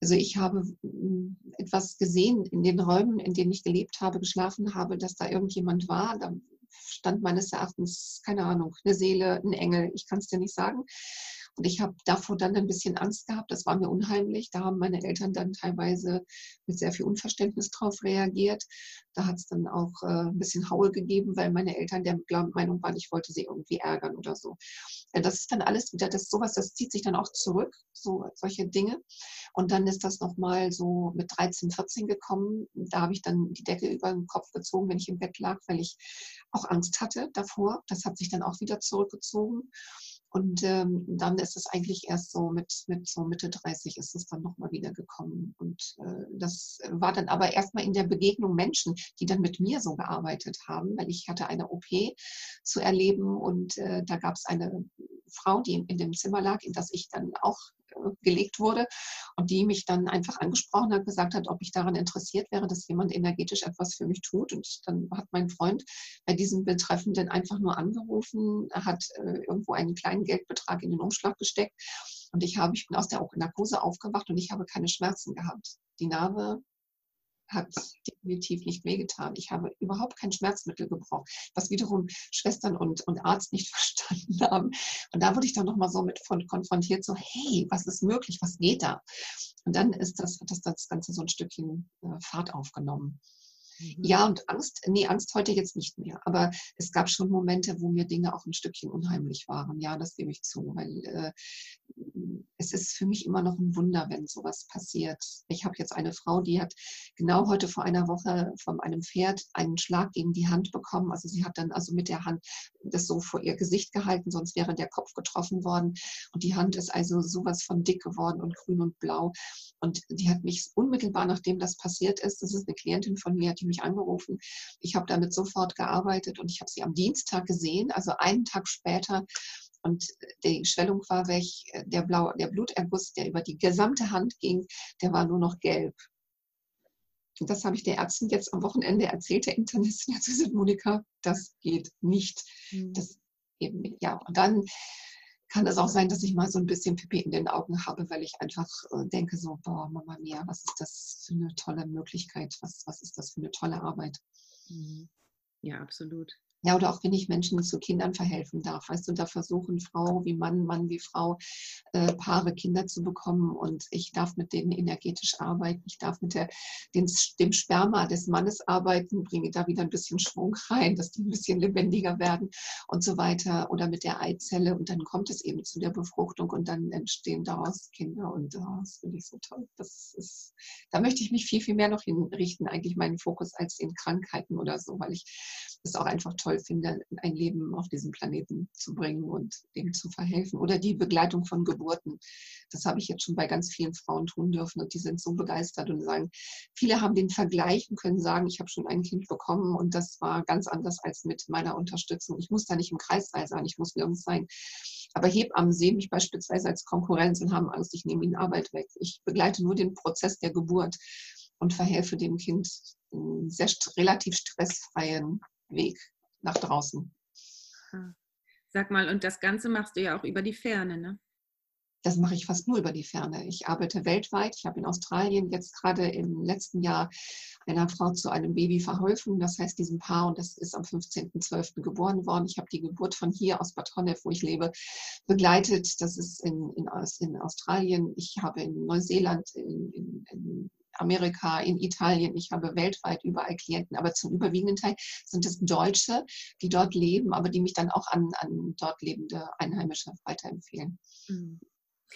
Speaker 2: Also ich habe mm, etwas gesehen in den Räumen, in denen ich gelebt habe, geschlafen habe, dass da irgendjemand war. Da stand meines Erachtens, keine Ahnung, eine Seele, ein Engel, ich kann es dir nicht sagen. Und ich habe davor dann ein bisschen Angst gehabt, das war mir unheimlich. Da haben meine Eltern dann teilweise mit sehr viel Unverständnis drauf reagiert. Da hat es dann auch äh, ein bisschen Haue gegeben, weil meine Eltern der Meinung waren, ich wollte sie irgendwie ärgern oder so. Das ist dann alles wieder, das sowas, das zieht sich dann auch zurück, so solche Dinge. Und dann ist das nochmal so mit 13, 14 gekommen. Da habe ich dann die Decke über den Kopf gezogen, wenn ich im Bett lag, weil ich auch Angst hatte davor. Das hat sich dann auch wieder zurückgezogen. Und ähm, dann ist es eigentlich erst so mit, mit so Mitte 30 ist es dann nochmal wieder gekommen. Und äh, das war dann aber erstmal in der Begegnung Menschen, die dann mit mir so gearbeitet haben, weil ich hatte eine OP zu erleben und äh, da gab es eine Frau, die in dem Zimmer lag, in das ich dann auch gelegt wurde und die mich dann einfach angesprochen hat, gesagt hat, ob ich daran interessiert wäre, dass jemand energetisch etwas für mich tut. Und dann hat mein Freund bei diesem Betreffenden einfach nur angerufen, hat äh, irgendwo einen kleinen Geldbetrag in den Umschlag gesteckt und ich habe, ich bin aus der Narkose aufgewacht und ich habe keine Schmerzen gehabt. Die Narbe hat definitiv nicht wehgetan. Ich habe überhaupt kein Schmerzmittel gebraucht, was wiederum Schwestern und, und Arzt nicht verstanden haben. Und da wurde ich dann nochmal so mit von konfrontiert, so, hey, was ist möglich, was geht da? Und dann ist das, hat das, das Ganze so ein Stückchen äh, Fahrt aufgenommen. Mhm. Ja, und Angst, nee, Angst heute jetzt nicht mehr. Aber es gab schon Momente, wo mir Dinge auch ein Stückchen unheimlich waren. Ja, das gebe ich zu, weil äh, es ist für mich immer noch ein Wunder, wenn sowas passiert. Ich habe jetzt eine Frau, die hat genau heute vor einer Woche von einem Pferd einen Schlag gegen die Hand bekommen. Also sie hat dann also mit der Hand das so vor ihr Gesicht gehalten, sonst wäre der Kopf getroffen worden. Und die Hand ist also sowas von dick geworden und grün und blau. Und die hat mich unmittelbar, nachdem das passiert ist, das ist eine Klientin von mir, die mich angerufen. Ich habe damit sofort gearbeitet und ich habe sie am Dienstag gesehen, also einen Tag später. Und die Schwellung war weg, der, Blau, der Bluterguss, der über die gesamte Hand ging, der war nur noch gelb. Und das habe ich der Ärztin jetzt am Wochenende erzählt, der Internistin. Jetzt gesagt, Monika, das geht nicht. Mhm. Das eben, ja, und dann kann es auch sein, dass ich mal so ein bisschen Pipi in den Augen habe, weil ich einfach äh, denke so, boah, Mama Mia, was ist das für eine tolle Möglichkeit, was, was ist das für eine tolle Arbeit.
Speaker 1: Mhm. Ja, absolut.
Speaker 2: Ja, oder auch wenn ich Menschen zu Kindern verhelfen darf. Weißt du, da versuchen Frau wie Mann, Mann wie Frau, äh, Paare Kinder zu bekommen und ich darf mit denen energetisch arbeiten. Ich darf mit der, den, dem Sperma des Mannes arbeiten, bringe da wieder ein bisschen Schwung rein, dass die ein bisschen lebendiger werden und so weiter. Oder mit der Eizelle und dann kommt es eben zu der Befruchtung und dann entstehen daraus Kinder und oh, das finde ich so toll. Das ist, da möchte ich mich viel, viel mehr noch hinrichten, eigentlich meinen Fokus als in Krankheiten oder so, weil ich es auch einfach toll finde, ein Leben auf diesem Planeten zu bringen und dem zu verhelfen. Oder die Begleitung von Geburten. Das habe ich jetzt schon bei ganz vielen Frauen tun dürfen und die sind so begeistert und sagen, viele haben den Vergleich und können sagen, ich habe schon ein Kind bekommen und das war ganz anders als mit meiner Unterstützung. Ich muss da nicht im Kreissaal sein, ich muss nirgends sein. Aber Hebammen sehen mich beispielsweise als Konkurrenz und haben Angst, ich nehme ihnen Arbeit weg. Ich begleite nur den Prozess der Geburt und verhelfe dem Kind einen sehr relativ stressfreien Weg nach draußen.
Speaker 1: Sag mal, und das Ganze machst du ja auch über die Ferne, ne?
Speaker 2: Das mache ich fast nur über die Ferne. Ich arbeite weltweit. Ich habe in Australien jetzt gerade im letzten Jahr einer Frau zu einem Baby verholfen. Das heißt, diesem Paar, und das ist am 15.12. geboren worden. Ich habe die Geburt von hier aus Bad Honnef, wo ich lebe, begleitet. Das ist in, in, in Australien. Ich habe in Neuseeland, in, in, in Amerika, in Italien. Ich habe weltweit überall Klienten, aber zum überwiegenden Teil sind es Deutsche, die dort leben, aber die mich dann auch an, an dort lebende Einheimische weiterempfehlen. Mhm.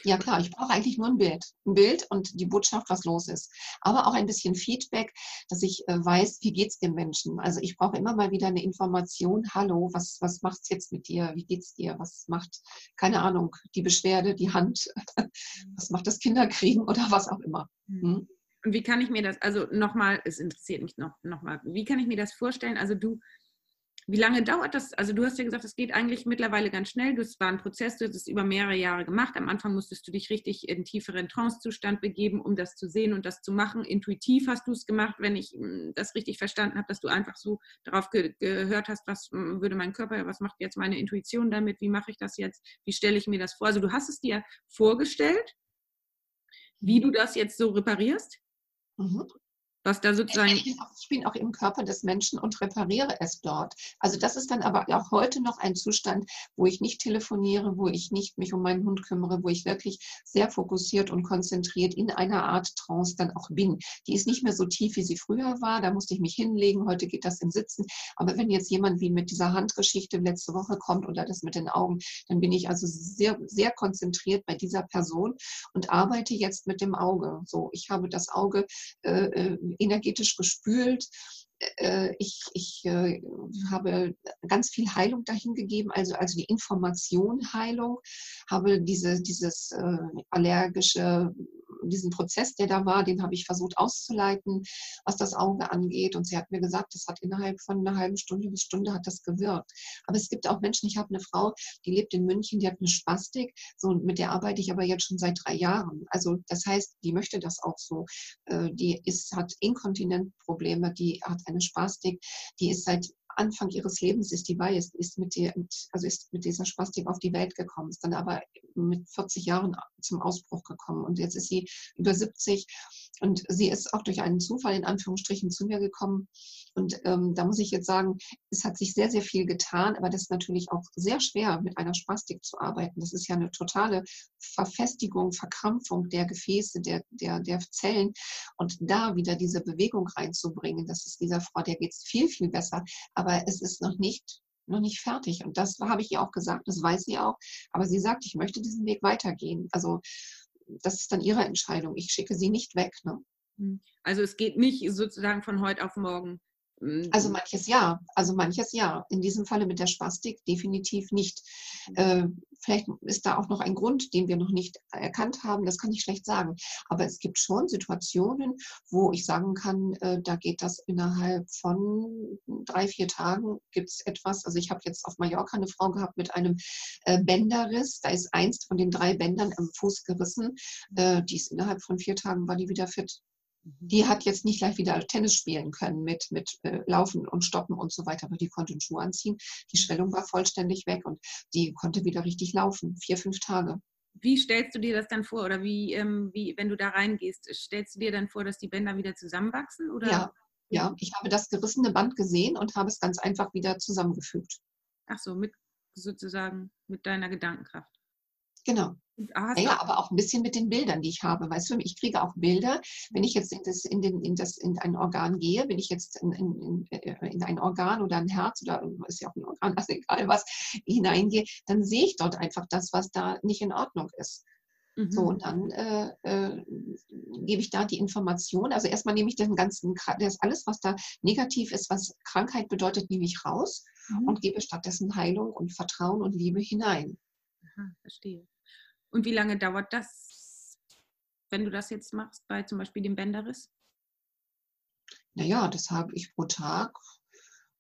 Speaker 2: Ja klar, ich brauche eigentlich nur ein Bild. Ein Bild und die Botschaft, was los ist. Aber auch ein bisschen Feedback, dass ich äh, weiß, wie geht es dem Menschen. Also ich brauche immer mal wieder eine Information. Hallo, was, was macht es jetzt mit dir? Wie geht es dir? Was macht, keine Ahnung, die Beschwerde, die Hand? was macht das Kinderkriegen oder was auch immer?
Speaker 1: Hm? Und wie kann ich mir das, also nochmal, es interessiert mich noch, nochmal, wie kann ich mir das vorstellen? Also du wie lange dauert das? Also du hast ja gesagt, es geht eigentlich mittlerweile ganz schnell. Das war ein Prozess, du hast es über mehrere Jahre gemacht. Am Anfang musstest du dich richtig in tieferen Trancezustand begeben, um das zu sehen und das zu machen. Intuitiv hast du es gemacht, wenn ich hm, das richtig verstanden habe, dass du einfach so darauf ge gehört hast, was hm, würde mein Körper, was macht jetzt meine Intuition damit, wie mache ich das jetzt, wie stelle ich mir das vor? Also du hast es dir vorgestellt, wie du das jetzt so reparierst. Mhm was da sozusagen.
Speaker 2: Ich bin, auch, ich bin, auch, im Körper des Menschen und repariere es dort. Also das ist dann aber auch heute noch ein Zustand, wo ich nicht telefoniere, wo ich nicht mich um meinen Hund kümmere, wo ich wirklich sehr fokussiert und konzentriert in einer Art Trance dann auch bin. Die ist nicht mehr so tief, wie sie früher war. Da musste ich mich hinlegen. Heute geht das im Sitzen. Aber wenn jetzt jemand wie mit dieser Handgeschichte letzte Woche kommt oder das mit den Augen, dann bin ich also sehr, sehr konzentriert bei dieser Person und arbeite jetzt mit dem Auge. So, ich habe das Auge äh, äh energetisch gespült. Äh, ich, ich äh, habe ganz viel Heilung dahin gegeben, also, also die Information Heilung, habe diese, dieses äh, allergische diesen Prozess, der da war, den habe ich versucht auszuleiten, was das Auge angeht. Und sie hat mir gesagt, das hat innerhalb von einer halben Stunde bis Stunde hat das gewirkt. Aber es gibt auch Menschen, ich habe eine Frau, die lebt in München, die hat eine Spastik, so mit der arbeite ich aber jetzt schon seit drei Jahren. Also das heißt, die möchte das auch so. Äh, die ist, hat Inkontinentprobleme, die hat eine Spastik, die ist seit Anfang ihres Lebens ist die Weiß, ist mit, der, also ist mit dieser Spastik auf die Welt gekommen, ist dann aber mit 40 Jahren zum Ausbruch gekommen. Und jetzt ist sie über 70 und sie ist auch durch einen Zufall in Anführungsstrichen zu mir gekommen. Und ähm, da muss ich jetzt sagen, es hat sich sehr, sehr viel getan, aber das ist natürlich auch sehr schwer, mit einer Spastik zu arbeiten. Das ist ja eine totale Verfestigung, Verkrampfung der Gefäße, der, der, der Zellen. Und da wieder diese Bewegung reinzubringen, das ist dieser Frau, der geht es viel, viel besser. Aber es ist noch nicht noch nicht fertig. Und das habe ich ihr auch gesagt, das weiß sie auch. Aber sie sagt, ich möchte diesen Weg weitergehen. Also das ist dann ihre Entscheidung. Ich schicke sie nicht weg. Ne?
Speaker 1: Hm. Also es geht nicht sozusagen von heute auf morgen
Speaker 2: also mhm. manches ja, also manches ja. In diesem Falle mit der Spastik definitiv nicht. Äh, vielleicht ist da auch noch ein Grund, den wir noch nicht erkannt haben, das kann ich schlecht sagen. Aber es gibt schon Situationen, wo ich sagen kann, äh, da geht das innerhalb von drei, vier Tagen gibt es etwas. Also ich habe jetzt auf Mallorca eine Frau gehabt mit einem äh, Bänderriss. Da ist eins von den drei Bändern am Fuß gerissen. Äh, die ist innerhalb von vier Tagen war die wieder fit. Die hat jetzt nicht gleich wieder Tennis spielen können mit, mit äh, Laufen und Stoppen und so weiter, aber die konnte einen Schuh anziehen. Die. Schwellung war vollständig weg und die konnte wieder richtig laufen, vier, fünf Tage.
Speaker 1: Wie stellst du dir das dann vor? Oder wie, ähm, wie, wenn du da reingehst, stellst du dir dann vor, dass die Bänder wieder zusammenwachsen? Oder?
Speaker 2: Ja, ja, ich habe das gerissene Band gesehen und habe es ganz einfach wieder zusammengefügt.
Speaker 1: Ach so, mit sozusagen mit deiner Gedankenkraft.
Speaker 2: Genau. Ja, aber auch ein bisschen mit den Bildern, die ich habe. Weißt du, ich kriege auch Bilder, wenn ich jetzt in, das, in, den, in, das, in ein Organ gehe, wenn ich jetzt in, in, in ein Organ oder ein Herz oder ist ja auch ein Organ, also egal was, hineingehe, dann sehe ich dort einfach das, was da nicht in Ordnung ist. Mhm. So, und dann äh, äh, gebe ich da die Information. Also erstmal nehme ich den ganzen, das alles, was da negativ ist, was Krankheit bedeutet, nehme ich raus mhm. und gebe stattdessen Heilung und Vertrauen und Liebe hinein.
Speaker 1: Aha, verstehe. Und wie lange dauert das, wenn du das jetzt machst, bei zum Beispiel dem Bänderriss?
Speaker 2: Naja, das habe ich pro Tag.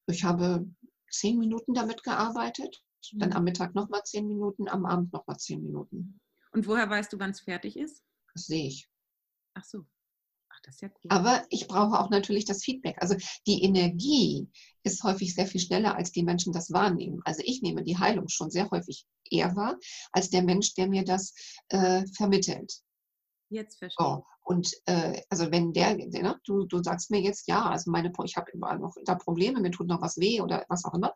Speaker 2: Ich habe zehn Minuten damit gearbeitet, dann am mhm. Mittag nochmal zehn Minuten, am Abend nochmal zehn Minuten.
Speaker 1: Und woher weißt du, wann es fertig ist?
Speaker 2: Das sehe ich.
Speaker 1: Ach so. Das ist ja cool.
Speaker 2: Aber ich brauche auch natürlich das Feedback. Also die Energie ist häufig sehr viel schneller, als die Menschen das wahrnehmen. Also ich nehme die Heilung schon sehr häufig eher wahr, als der Mensch, der mir das äh, vermittelt.
Speaker 1: Jetzt verstehe.
Speaker 2: Oh. Und äh, also wenn der, der ne, du, du sagst mir jetzt, ja, also meine, ich habe immer noch da Probleme, mir tut noch was weh oder was auch immer,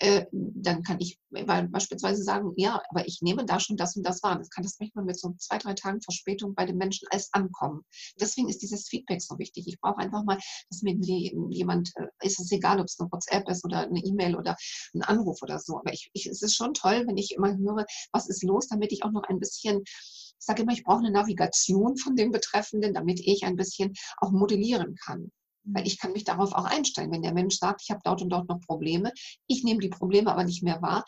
Speaker 2: äh, dann kann ich beispielsweise sagen, ja, aber ich nehme da schon das und das wahr. Das kann das manchmal mit so zwei, drei Tagen Verspätung bei den Menschen als ankommen. Deswegen ist dieses Feedback so wichtig. Ich brauche einfach mal, dass mir jemand, äh, ist es egal, ob es eine WhatsApp ist oder eine E-Mail oder ein Anruf oder so. Aber ich, ich, es ist schon toll, wenn ich immer höre, was ist los, damit ich auch noch ein bisschen Ich sage immer, ich brauche eine Navigation von dem Betreffenden, damit ich ein bisschen auch modellieren kann. Weil mhm. ich kann mich darauf auch einstellen. Wenn der Mensch sagt, ich habe dort und dort noch Probleme, ich nehme die Probleme aber nicht mehr wahr,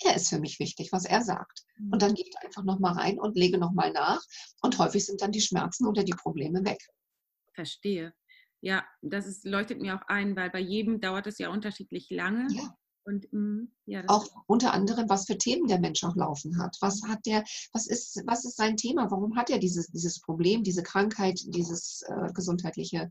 Speaker 2: er ist für mich wichtig, was er sagt. Und mhm. dann gehe ich einfach nochmal rein und lege nochmal nach. Und häufig sind dann die Schmerzen oder die Probleme weg.
Speaker 1: Verstehe. Ja, das ist, leuchtet mir auch ein, weil bei jedem dauert es ja unterschiedlich lange. Ja.
Speaker 2: Und mh, ja, auch unter anderem, was für Themen der Mensch auch laufen hat. Was hat der, was ist, was ist sein Thema? Warum hat er dieses, dieses Problem, diese Krankheit, dieses äh, gesundheitliche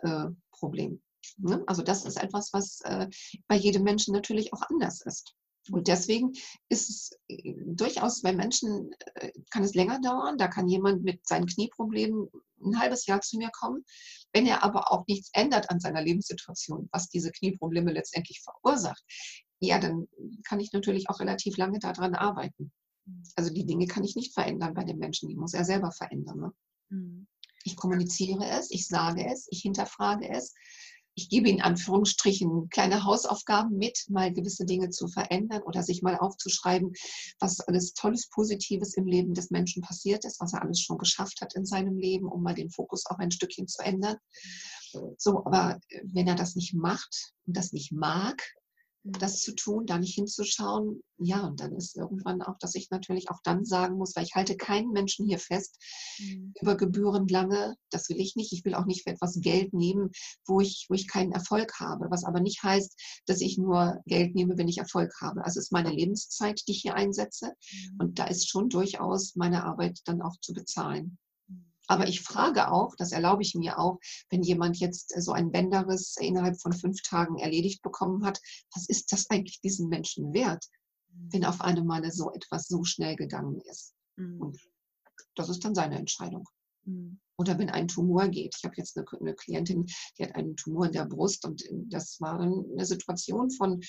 Speaker 2: äh, Problem? Ne? Also das ist etwas, was äh, bei jedem Menschen natürlich auch anders ist. Und deswegen ist es äh, durchaus bei Menschen, äh, kann es länger dauern. Da kann jemand mit seinen Knieproblemen ein halbes Jahr zu mir kommen. Wenn er aber auch nichts ändert an seiner Lebenssituation, was diese Knieprobleme letztendlich verursacht, ja, dann kann ich natürlich auch relativ lange daran arbeiten. Mhm. Also die Dinge kann ich nicht verändern bei den Menschen, die muss er selber verändern. Ne? Mhm. Ich kommuniziere es, ich sage es, ich hinterfrage es ich gebe in Anführungsstrichen kleine Hausaufgaben mit, mal gewisse Dinge zu verändern oder sich mal aufzuschreiben, was alles Tolles, Positives im Leben des Menschen passiert ist, was er alles schon geschafft hat in seinem Leben, um mal den Fokus auch ein Stückchen zu ändern. So, aber wenn er das nicht macht und das nicht mag, das zu tun, da nicht hinzuschauen. Ja, und dann ist irgendwann auch, dass ich natürlich auch dann sagen muss, weil ich halte keinen Menschen hier fest mhm. über Gebühren lange. Das will ich nicht. Ich will auch nicht für etwas Geld nehmen, wo ich, wo ich keinen Erfolg habe. Was aber nicht heißt, dass ich nur Geld nehme, wenn ich Erfolg habe. Also es ist meine Lebenszeit, die ich hier einsetze. Mhm. Und da ist schon durchaus meine Arbeit dann auch zu bezahlen. Aber ich frage auch, das erlaube ich mir auch, wenn jemand jetzt so ein Bänderriss innerhalb von fünf Tagen erledigt bekommen hat, was ist das eigentlich diesem Menschen wert, wenn auf einmal so etwas so schnell gegangen ist? Mhm. Und das ist dann seine Entscheidung. Mhm. Oder wenn ein Tumor geht. Ich habe jetzt eine, eine, Klientin, die hat einen Tumor in der Brust und das war eine Situation von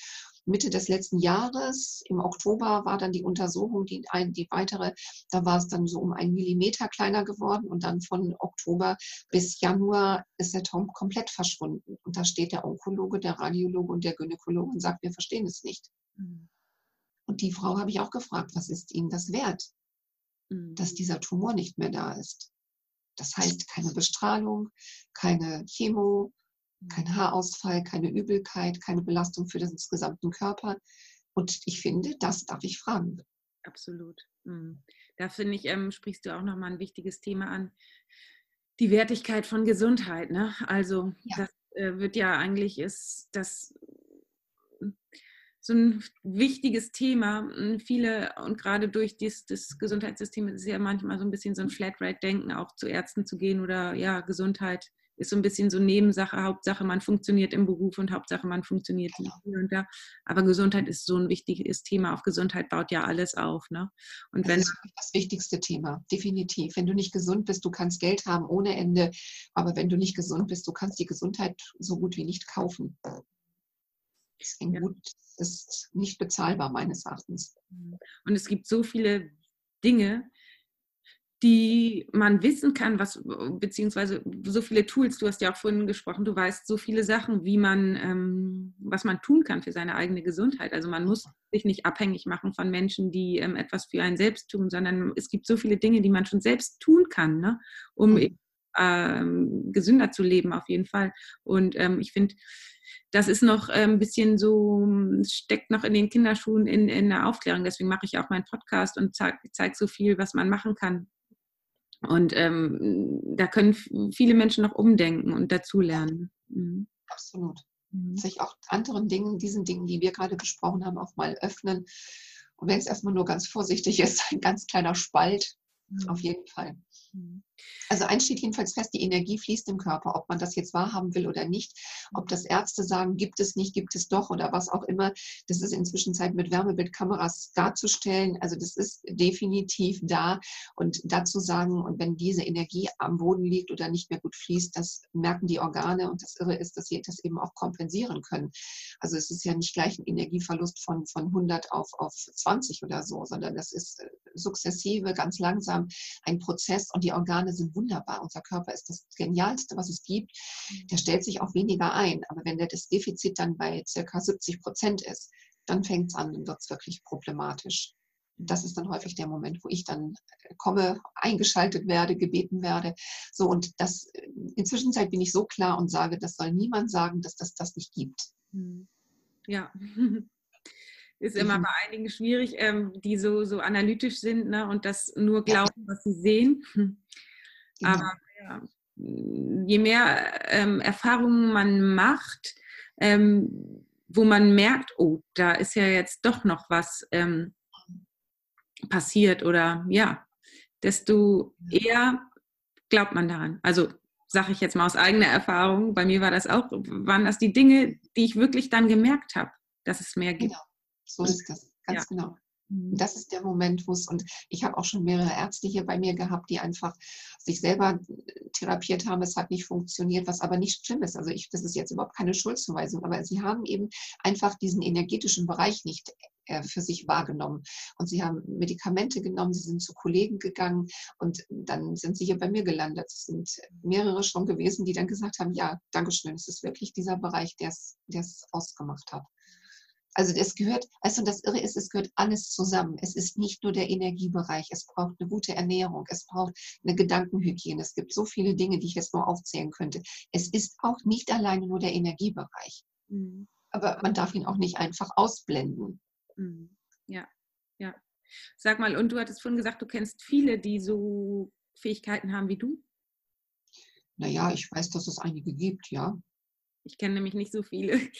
Speaker 2: Mitte des letzten Jahres. Im Oktober war dann die Untersuchung, die, ein, die weitere, da war es dann so um einen Millimeter kleiner geworden und dann von Oktober bis Januar ist der Tom komplett verschwunden. Und da steht der Onkologe, der Radiologe und der Gynäkologe und sagt, wir verstehen es nicht. Mhm. Und die Frau habe ich auch gefragt, was ist Ihnen das wert, mhm. dass dieser Tumor nicht mehr da ist? Das heißt keine Bestrahlung, keine Chemo, kein mhm. Haarausfall, keine Übelkeit, keine Belastung für den gesamten Körper. Und ich finde, das darf ich fragen.
Speaker 1: Absolut. Mhm. Da finde ich, ähm, sprichst du auch nochmal ein wichtiges Thema an. Die Wertigkeit von Gesundheit. Ne? Also ja. das äh, wird ja eigentlich ist das so ein wichtiges Thema. Hm, viele und gerade durch dies, das Gesundheitssystem ist es ja manchmal so ein bisschen so ein Flatrate-Denken, auch zu Ärzten zu gehen oder ja, Gesundheit ist so ein bisschen so Nebensache, Hauptsache man funktioniert im Beruf und Hauptsache man funktioniert hier und da. Aber Gesundheit ist so ein wichtiges Thema. Auf Gesundheit baut ja alles auf. Ne?
Speaker 2: Und das wenn, ist das wichtigste Thema, definitiv. Wenn du nicht gesund bist, du kannst Geld haben ohne Ende, aber wenn du nicht gesund bist, du kannst die Gesundheit so gut wie nicht kaufen. Ja. gut, ist nicht bezahlbar meines Erachtens.
Speaker 1: Und es gibt so viele Dinge, die man wissen kann, was, beziehungsweise so viele Tools, du hast ja auch vorhin gesprochen, du weißt so viele Sachen, wie man, ähm, was man tun kann für seine eigene Gesundheit. Also man muss sich nicht abhängig machen von Menschen, die ähm, etwas für einen selbst tun, sondern es gibt so viele Dinge, die man schon selbst tun kann, ne? um mhm. ähm, gesünder zu leben auf jeden Fall. Und ähm, ich finde, das ist noch äh, ein bisschen so, steckt noch in den Kinderschuhen in, in der Aufklärung. Deswegen mache ich auch meinen Podcast und zeige zeig so viel, was man machen kann. Und ähm, da können viele Menschen noch umdenken und dazulernen.
Speaker 2: Mhm. Absolut. Mhm. Sich auch anderen Dingen, diesen Dingen, die wir gerade besprochen haben, auch mal öffnen. Und wenn es erstmal nur ganz vorsichtig ist, ein ganz kleiner Spalt, mhm. auf jeden Fall. Mhm. Also eins steht jedenfalls fest, die Energie fließt im Körper, ob man das jetzt wahrhaben will oder nicht. Ob das Ärzte sagen, gibt es nicht, gibt es doch oder was auch immer. Das ist inzwischen Zeit mit Wärmebildkameras darzustellen. Also das ist definitiv da. Und dazu sagen, und wenn diese Energie am Boden liegt oder nicht mehr gut fließt, das merken die Organe. Und das Irre ist, dass sie das eben auch kompensieren können. Also es ist ja nicht gleich ein Energieverlust von, von 100 auf, auf 20 oder so, sondern das ist äh, sukzessive, ganz langsam ein Prozess. Und die Organe sind wunderbar. Unser Körper ist das Genialste, was es gibt. Der mhm. stellt sich auch weniger ein. Aber wenn das Defizit dann bei circa 70 Prozent ist, dann fängt es an, dann wird es wirklich problematisch. das ist dann häufig der Moment, wo ich dann äh, komme, eingeschaltet werde, gebeten werde. So und das äh, inzwischen bin ich so klar und sage, das soll niemand sagen, dass das das nicht gibt.
Speaker 1: Hm. Ja. Ist immer bei einigen schwierig, ähm, die so, so analytisch sind ne, und das nur glauben, was sie sehen. Genau. Aber ja, je mehr ähm, Erfahrungen man macht, ähm, wo man merkt, oh, da ist ja jetzt doch noch was ähm, passiert oder ja, desto eher glaubt man daran. Also sage ich jetzt mal aus eigener Erfahrung, bei mir war das auch, waren das die Dinge, die ich wirklich dann gemerkt habe, dass es mehr gibt.
Speaker 2: Genau, so ist das, ganz ja. genau. Mhm. Das ist der Moment, wo es, und ich habe auch schon mehrere Ärzte hier bei mir gehabt, die einfach sich selber äh, therapiert haben, es hat nicht funktioniert, was aber nicht schlimm ist. Also ich, das ist jetzt überhaupt keine Schuldzuweisung, aber sie haben eben einfach diesen energetischen Bereich nicht äh, für sich wahrgenommen. Und sie haben Medikamente genommen, sie sind zu Kollegen gegangen und dann sind sie hier bei mir gelandet. Es sind mehrere schon gewesen, die dann gesagt haben, ja, Dankeschön, es ist wirklich dieser Bereich, der es ausgemacht hat. Also das gehört, also das Irre ist, es gehört alles zusammen. Es ist nicht nur der Energiebereich, es braucht eine gute Ernährung, es braucht eine Gedankenhygiene. Es gibt so viele Dinge, die ich jetzt nur aufzählen könnte. Es ist auch nicht alleine nur der Energiebereich. Mhm. Aber man darf ihn auch nicht einfach ausblenden.
Speaker 1: Mhm. Ja, ja. Sag mal, und du hattest vorhin gesagt, du kennst viele, die so Fähigkeiten haben wie du?
Speaker 2: Naja, ich weiß, dass es einige gibt, ja.
Speaker 1: Ich kenne nämlich nicht so viele.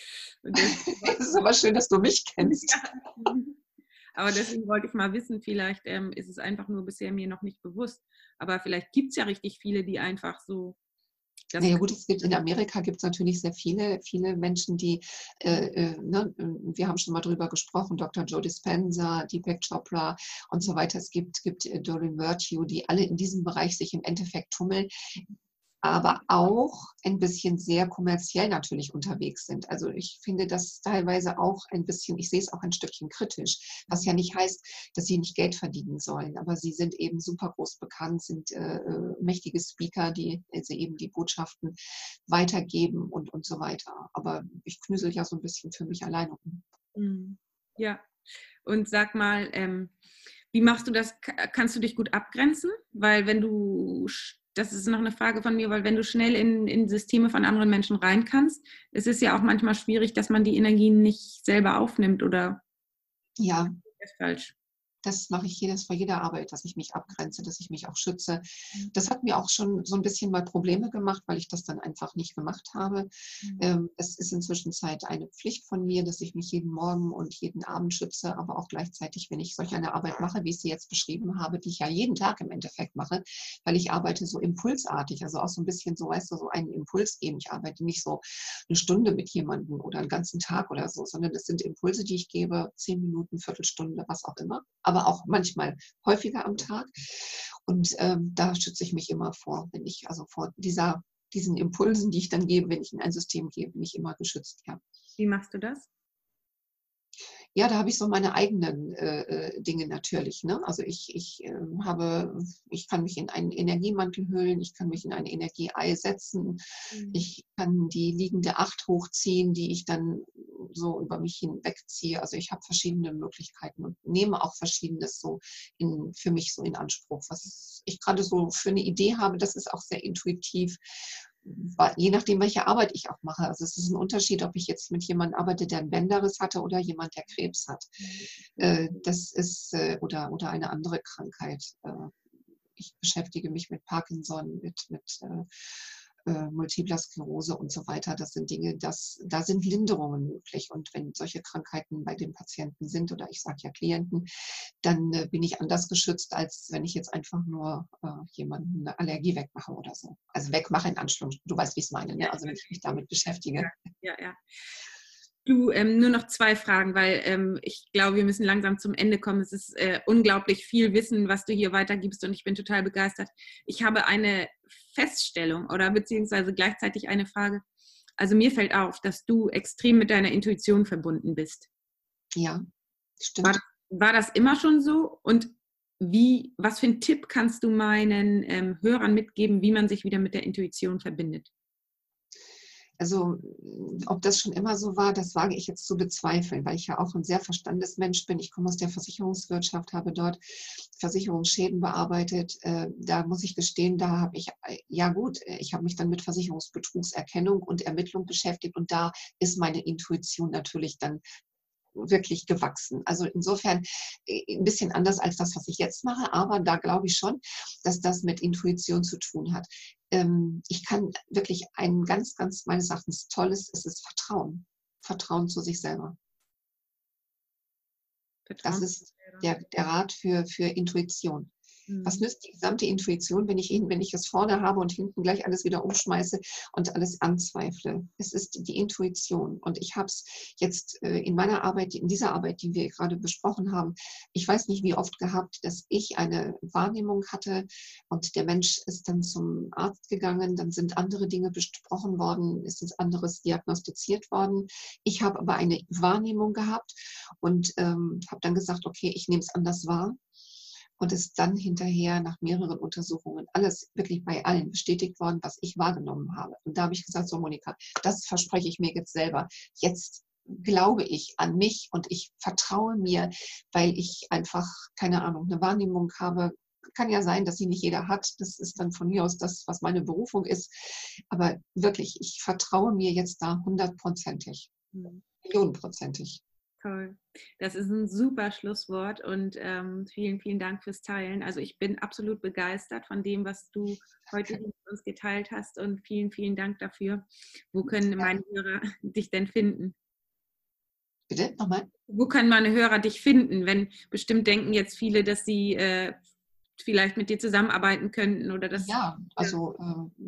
Speaker 2: Es ist aber schön, dass du mich kennst. Ja.
Speaker 1: Aber deswegen wollte ich mal wissen, vielleicht ähm, ist es einfach nur bisher mir noch nicht bewusst. Aber vielleicht gibt es ja richtig viele, die einfach so.
Speaker 2: Das naja gut, es gibt in Amerika gibt es natürlich sehr viele, viele Menschen, die, äh, äh, ne, wir haben schon mal drüber gesprochen, Dr. Joe Dispenza, Deepak Chopra und so weiter. Es gibt, gibt äh, Doreen Virtue, die alle in diesem Bereich sich im Endeffekt tummeln aber auch ein bisschen sehr kommerziell natürlich unterwegs sind. Also ich finde das teilweise auch ein bisschen, ich sehe es auch ein Stückchen kritisch, was ja nicht heißt, dass sie nicht Geld verdienen sollen, aber sie sind eben super groß bekannt, sind äh, äh mächtige Speaker, die also eben die Botschaften weitergeben und, und so weiter. Aber ich knüsel ja so ein bisschen für mich alleine um.
Speaker 1: Mhm. Ja, und sag mal, ähm, wie machst du das? Kannst du dich gut abgrenzen? Weil wenn du das ist noch eine Frage von mir, weil wenn du schnell in, in Systeme von anderen Menschen rein kannst, es ist ja auch manchmal schwierig, dass man die Energien nicht selber aufnimmt oder
Speaker 2: ja. ist falsch das mache ich jedes vor jeder Arbeit, dass ich mich abgrenze, dass ich mich auch schütze. Mhm. Das hat mir auch schon so ein bisschen mal Probleme gemacht, weil ich das dann einfach nicht gemacht habe. Mhm. Ähm, es ist inzwischen Zeit eine Pflicht von mir, dass ich mich jeden Morgen und jeden Abend schütze, aber auch gleichzeitig, wenn ich solch eine Arbeit mache, wie ich sie jetzt beschrieben habe, die ich ja jeden Tag im Endeffekt mache, weil ich arbeite so impulsartig, also auch so ein bisschen so, weißt du, so einen Impuls geben. Ich arbeite nicht so eine Stunde mit jemandem oder einen ganzen Tag oder so, sondern das sind Impulse, die ich gebe, zehn Minuten, Viertelstunde, was auch immer aber auch manchmal häufiger am Tag. Und ähm, da schütze ich mich immer vor, wenn ich, also vor dieser, diesen Impulsen, die ich dann gebe, wenn ich in ein System gehe, bin ich immer geschützt, ja.
Speaker 1: Wie machst du das?
Speaker 2: Ja, da habe ich so meine eigenen äh, äh, Dinge natürlich. Ne? Also ich, ich äh, habe, ich kann mich in einen Energiemantel hüllen, ich kann mich in ein Energieei setzen, mhm. ich kann die liegende Acht hochziehen, die ich dann so über mich hinwegziehe. Also ich habe verschiedene Möglichkeiten und nehme auch verschiedenes so in, für mich so in Anspruch. Was ich gerade so für eine Idee habe, das ist auch sehr intuitiv je nachdem, welche Arbeit ich auch mache. Also es ist ein Unterschied, ob ich jetzt mit jemandem arbeite, der ein Bänderriss hatte oder jemand, der Krebs hat. Äh, das ist, äh, oder, oder eine andere Krankheit. Äh, ich beschäftige mich mit Parkinson, mit, mit äh, Multipler Sklerose und so weiter. Das sind Dinge, das, da sind Linderungen möglich. Und wenn solche Krankheiten bei den Patienten sind oder ich sage ja Klienten, dann äh, bin ich anders geschützt, als wenn ich jetzt einfach nur äh, jemanden eine Allergie wegmache oder so. Also wegmache in Anschluss. Du weißt, wie ich es meine. Ne? Also wenn ich mich damit beschäftige.
Speaker 1: Ja, ja. ja. Du, ähm, nur noch zwei Fragen, weil ähm, ich glaube, wir müssen langsam zum Ende kommen. Es ist äh, unglaublich viel Wissen, was du hier weitergibst und ich bin total begeistert. Ich habe eine Feststellung oder beziehungsweise gleichzeitig eine Frage. Also mir fällt auf, dass du extrem mit deiner Intuition verbunden bist.
Speaker 2: Ja, stimmt.
Speaker 1: War, war das immer schon so? Und wie, was für einen Tipp kannst du meinen ähm, Hörern mitgeben, wie man sich wieder mit der Intuition verbindet?
Speaker 2: Also ob das schon immer so war, das wage ich jetzt zu bezweifeln, weil ich ja auch ein sehr verstandes Mensch bin. Ich komme aus der Versicherungswirtschaft, habe dort Versicherungsschäden bearbeitet. Äh, da muss ich gestehen, da habe ich, äh, ja gut, ich habe mich dann mit Versicherungsbetrugserkennung und Ermittlung beschäftigt und da ist meine Intuition natürlich dann wirklich gewachsen. Also insofern äh, ein bisschen anders als das, was ich jetzt mache, aber da glaube ich schon, dass das mit Intuition zu tun hat. Ähm, ich kann wirklich ein ganz, ganz meines Erachtens tolles, es ist Vertrauen. Vertrauen zu sich selber. Vertrauen das ist der, der Rat für, für Intuition. Was mhm. nützt die gesamte Intuition, wenn ich, wenn ich es vorne habe und hinten gleich alles wieder umschmeiße und alles anzweifle? Es ist die Intuition. Und ich habe es jetzt äh, in meiner Arbeit, in dieser Arbeit, die wir gerade besprochen haben, ich weiß nicht wie oft gehabt, dass ich eine Wahrnehmung hatte und der Mensch ist dann zum Arzt gegangen, dann sind andere Dinge besprochen worden, ist es anderes diagnostiziert worden. Ich habe aber eine Wahrnehmung gehabt und ähm, habe dann gesagt, okay, ich nehme es anders wahr und ist dann hinterher nach mehreren Untersuchungen alles wirklich bei allen bestätigt worden, was ich wahrgenommen habe. Und da habe ich gesagt, so Monika, das verspreche ich mir jetzt selber. Jetzt glaube ich an mich und ich vertraue mir, weil ich einfach, keine Ahnung, eine Wahrnehmung habe. Kann ja sein, dass sie nicht jeder hat. Das ist dann von mir aus das, was meine Berufung ist. Aber wirklich, ich vertraue mir jetzt da hundertprozentig, mhm. millionenprozentig.
Speaker 1: Toll. Das ist ein super Schlusswort und ähm, vielen, vielen Dank fürs Teilen. Also ich bin absolut begeistert von dem, was du heute mit uns geteilt hast und vielen, vielen Dank dafür. Wo können meine Hörer dich denn finden?
Speaker 2: Bitte nochmal?
Speaker 1: Wo können meine Hörer dich finden, wenn bestimmt denken jetzt viele, dass sie äh, vielleicht mit dir zusammenarbeiten könnten oder das?
Speaker 2: Ja, also äh,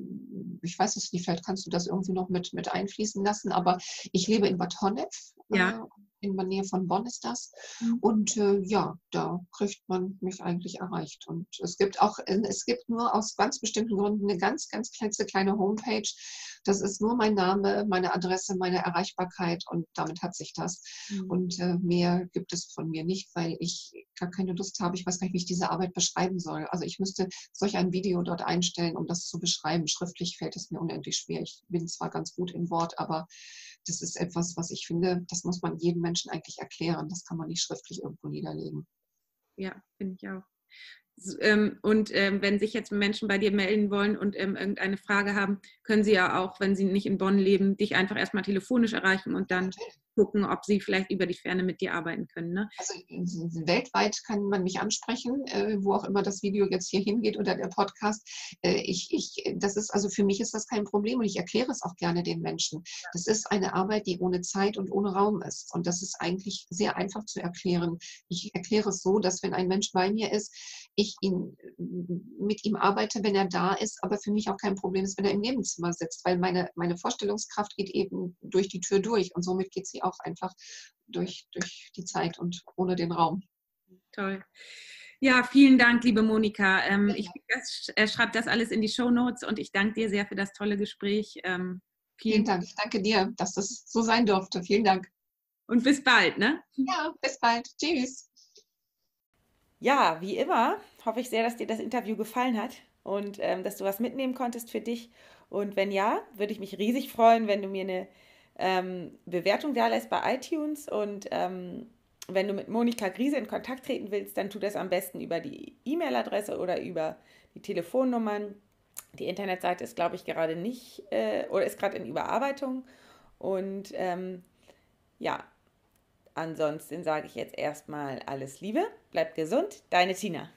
Speaker 2: ich weiß es nicht, vielleicht kannst du das irgendwie noch mit, mit einfließen lassen, aber ich lebe in Bad Honnef.
Speaker 1: Ja.
Speaker 2: Äh, in der Nähe von Bonn ist das. Mhm. Und äh, ja, da kriegt man mich eigentlich erreicht. Und es gibt auch, äh, es gibt nur aus ganz bestimmten Gründen eine ganz, ganz kleine Homepage. Das ist nur mein Name, meine Adresse, meine Erreichbarkeit und damit hat sich das. Mhm. Und äh, mehr gibt es von mir nicht, weil ich gar keine Lust habe. Ich weiß gar nicht, wie ich diese Arbeit beschreiben soll. Also ich müsste solch ein Video dort einstellen, um das zu beschreiben. Schriftlich fällt es mir unendlich schwer. Ich bin zwar ganz gut im Wort, aber das ist etwas, was ich finde, das muss man jedem Menschen eigentlich erklären. Das kann man nicht schriftlich irgendwo niederlegen.
Speaker 1: Ja, finde ich auch. Ähm, und ähm, wenn sich jetzt Menschen bei dir melden wollen und ähm, irgendeine Frage haben, können sie ja auch, wenn sie nicht in Bonn leben, dich einfach erstmal telefonisch erreichen und dann gucken, ob sie vielleicht über die Ferne mit dir arbeiten können. Ne?
Speaker 2: Also weltweit kann man mich ansprechen, äh, wo auch immer das Video jetzt hier hingeht oder der Podcast. Äh, ich, ich, das ist also für mich ist das kein Problem und ich erkläre es auch gerne den Menschen. Das ist eine Arbeit, die ohne Zeit und ohne Raum ist und das ist eigentlich sehr einfach zu erklären. Ich erkläre es so, dass wenn ein Mensch bei mir ist, ich ihn mit ihm arbeite, wenn er da ist, aber für mich auch kein Problem ist, wenn er im Nebenzimmer sitzt, weil meine, meine Vorstellungskraft geht eben durch die Tür durch und somit geht sie auch einfach durch, durch die Zeit und ohne den Raum.
Speaker 1: Toll. Ja, vielen Dank, liebe Monika. Ähm, ja. Ich äh, schreibe das alles in die Show Notes und ich danke dir sehr für das tolle Gespräch.
Speaker 2: Ähm, vielen, vielen Dank. Ich danke dir, dass das so sein durfte. Vielen Dank.
Speaker 1: Und bis bald, ne?
Speaker 2: Ja, bis bald. Tschüss.
Speaker 1: Ja, wie immer hoffe ich sehr, dass dir das Interview gefallen hat und ähm, dass du was mitnehmen konntest für dich. Und wenn ja, würde ich mich riesig freuen, wenn du mir eine ähm, Bewertung da lässt bei iTunes und ähm, wenn du mit Monika Griese in Kontakt treten willst, dann tu das am besten über die E-Mail-Adresse oder über die Telefonnummern. Die Internetseite ist, glaube ich, gerade nicht äh, oder ist gerade in Überarbeitung. Und ähm, ja, ansonsten sage ich jetzt erstmal alles Liebe, bleib gesund, deine Tina.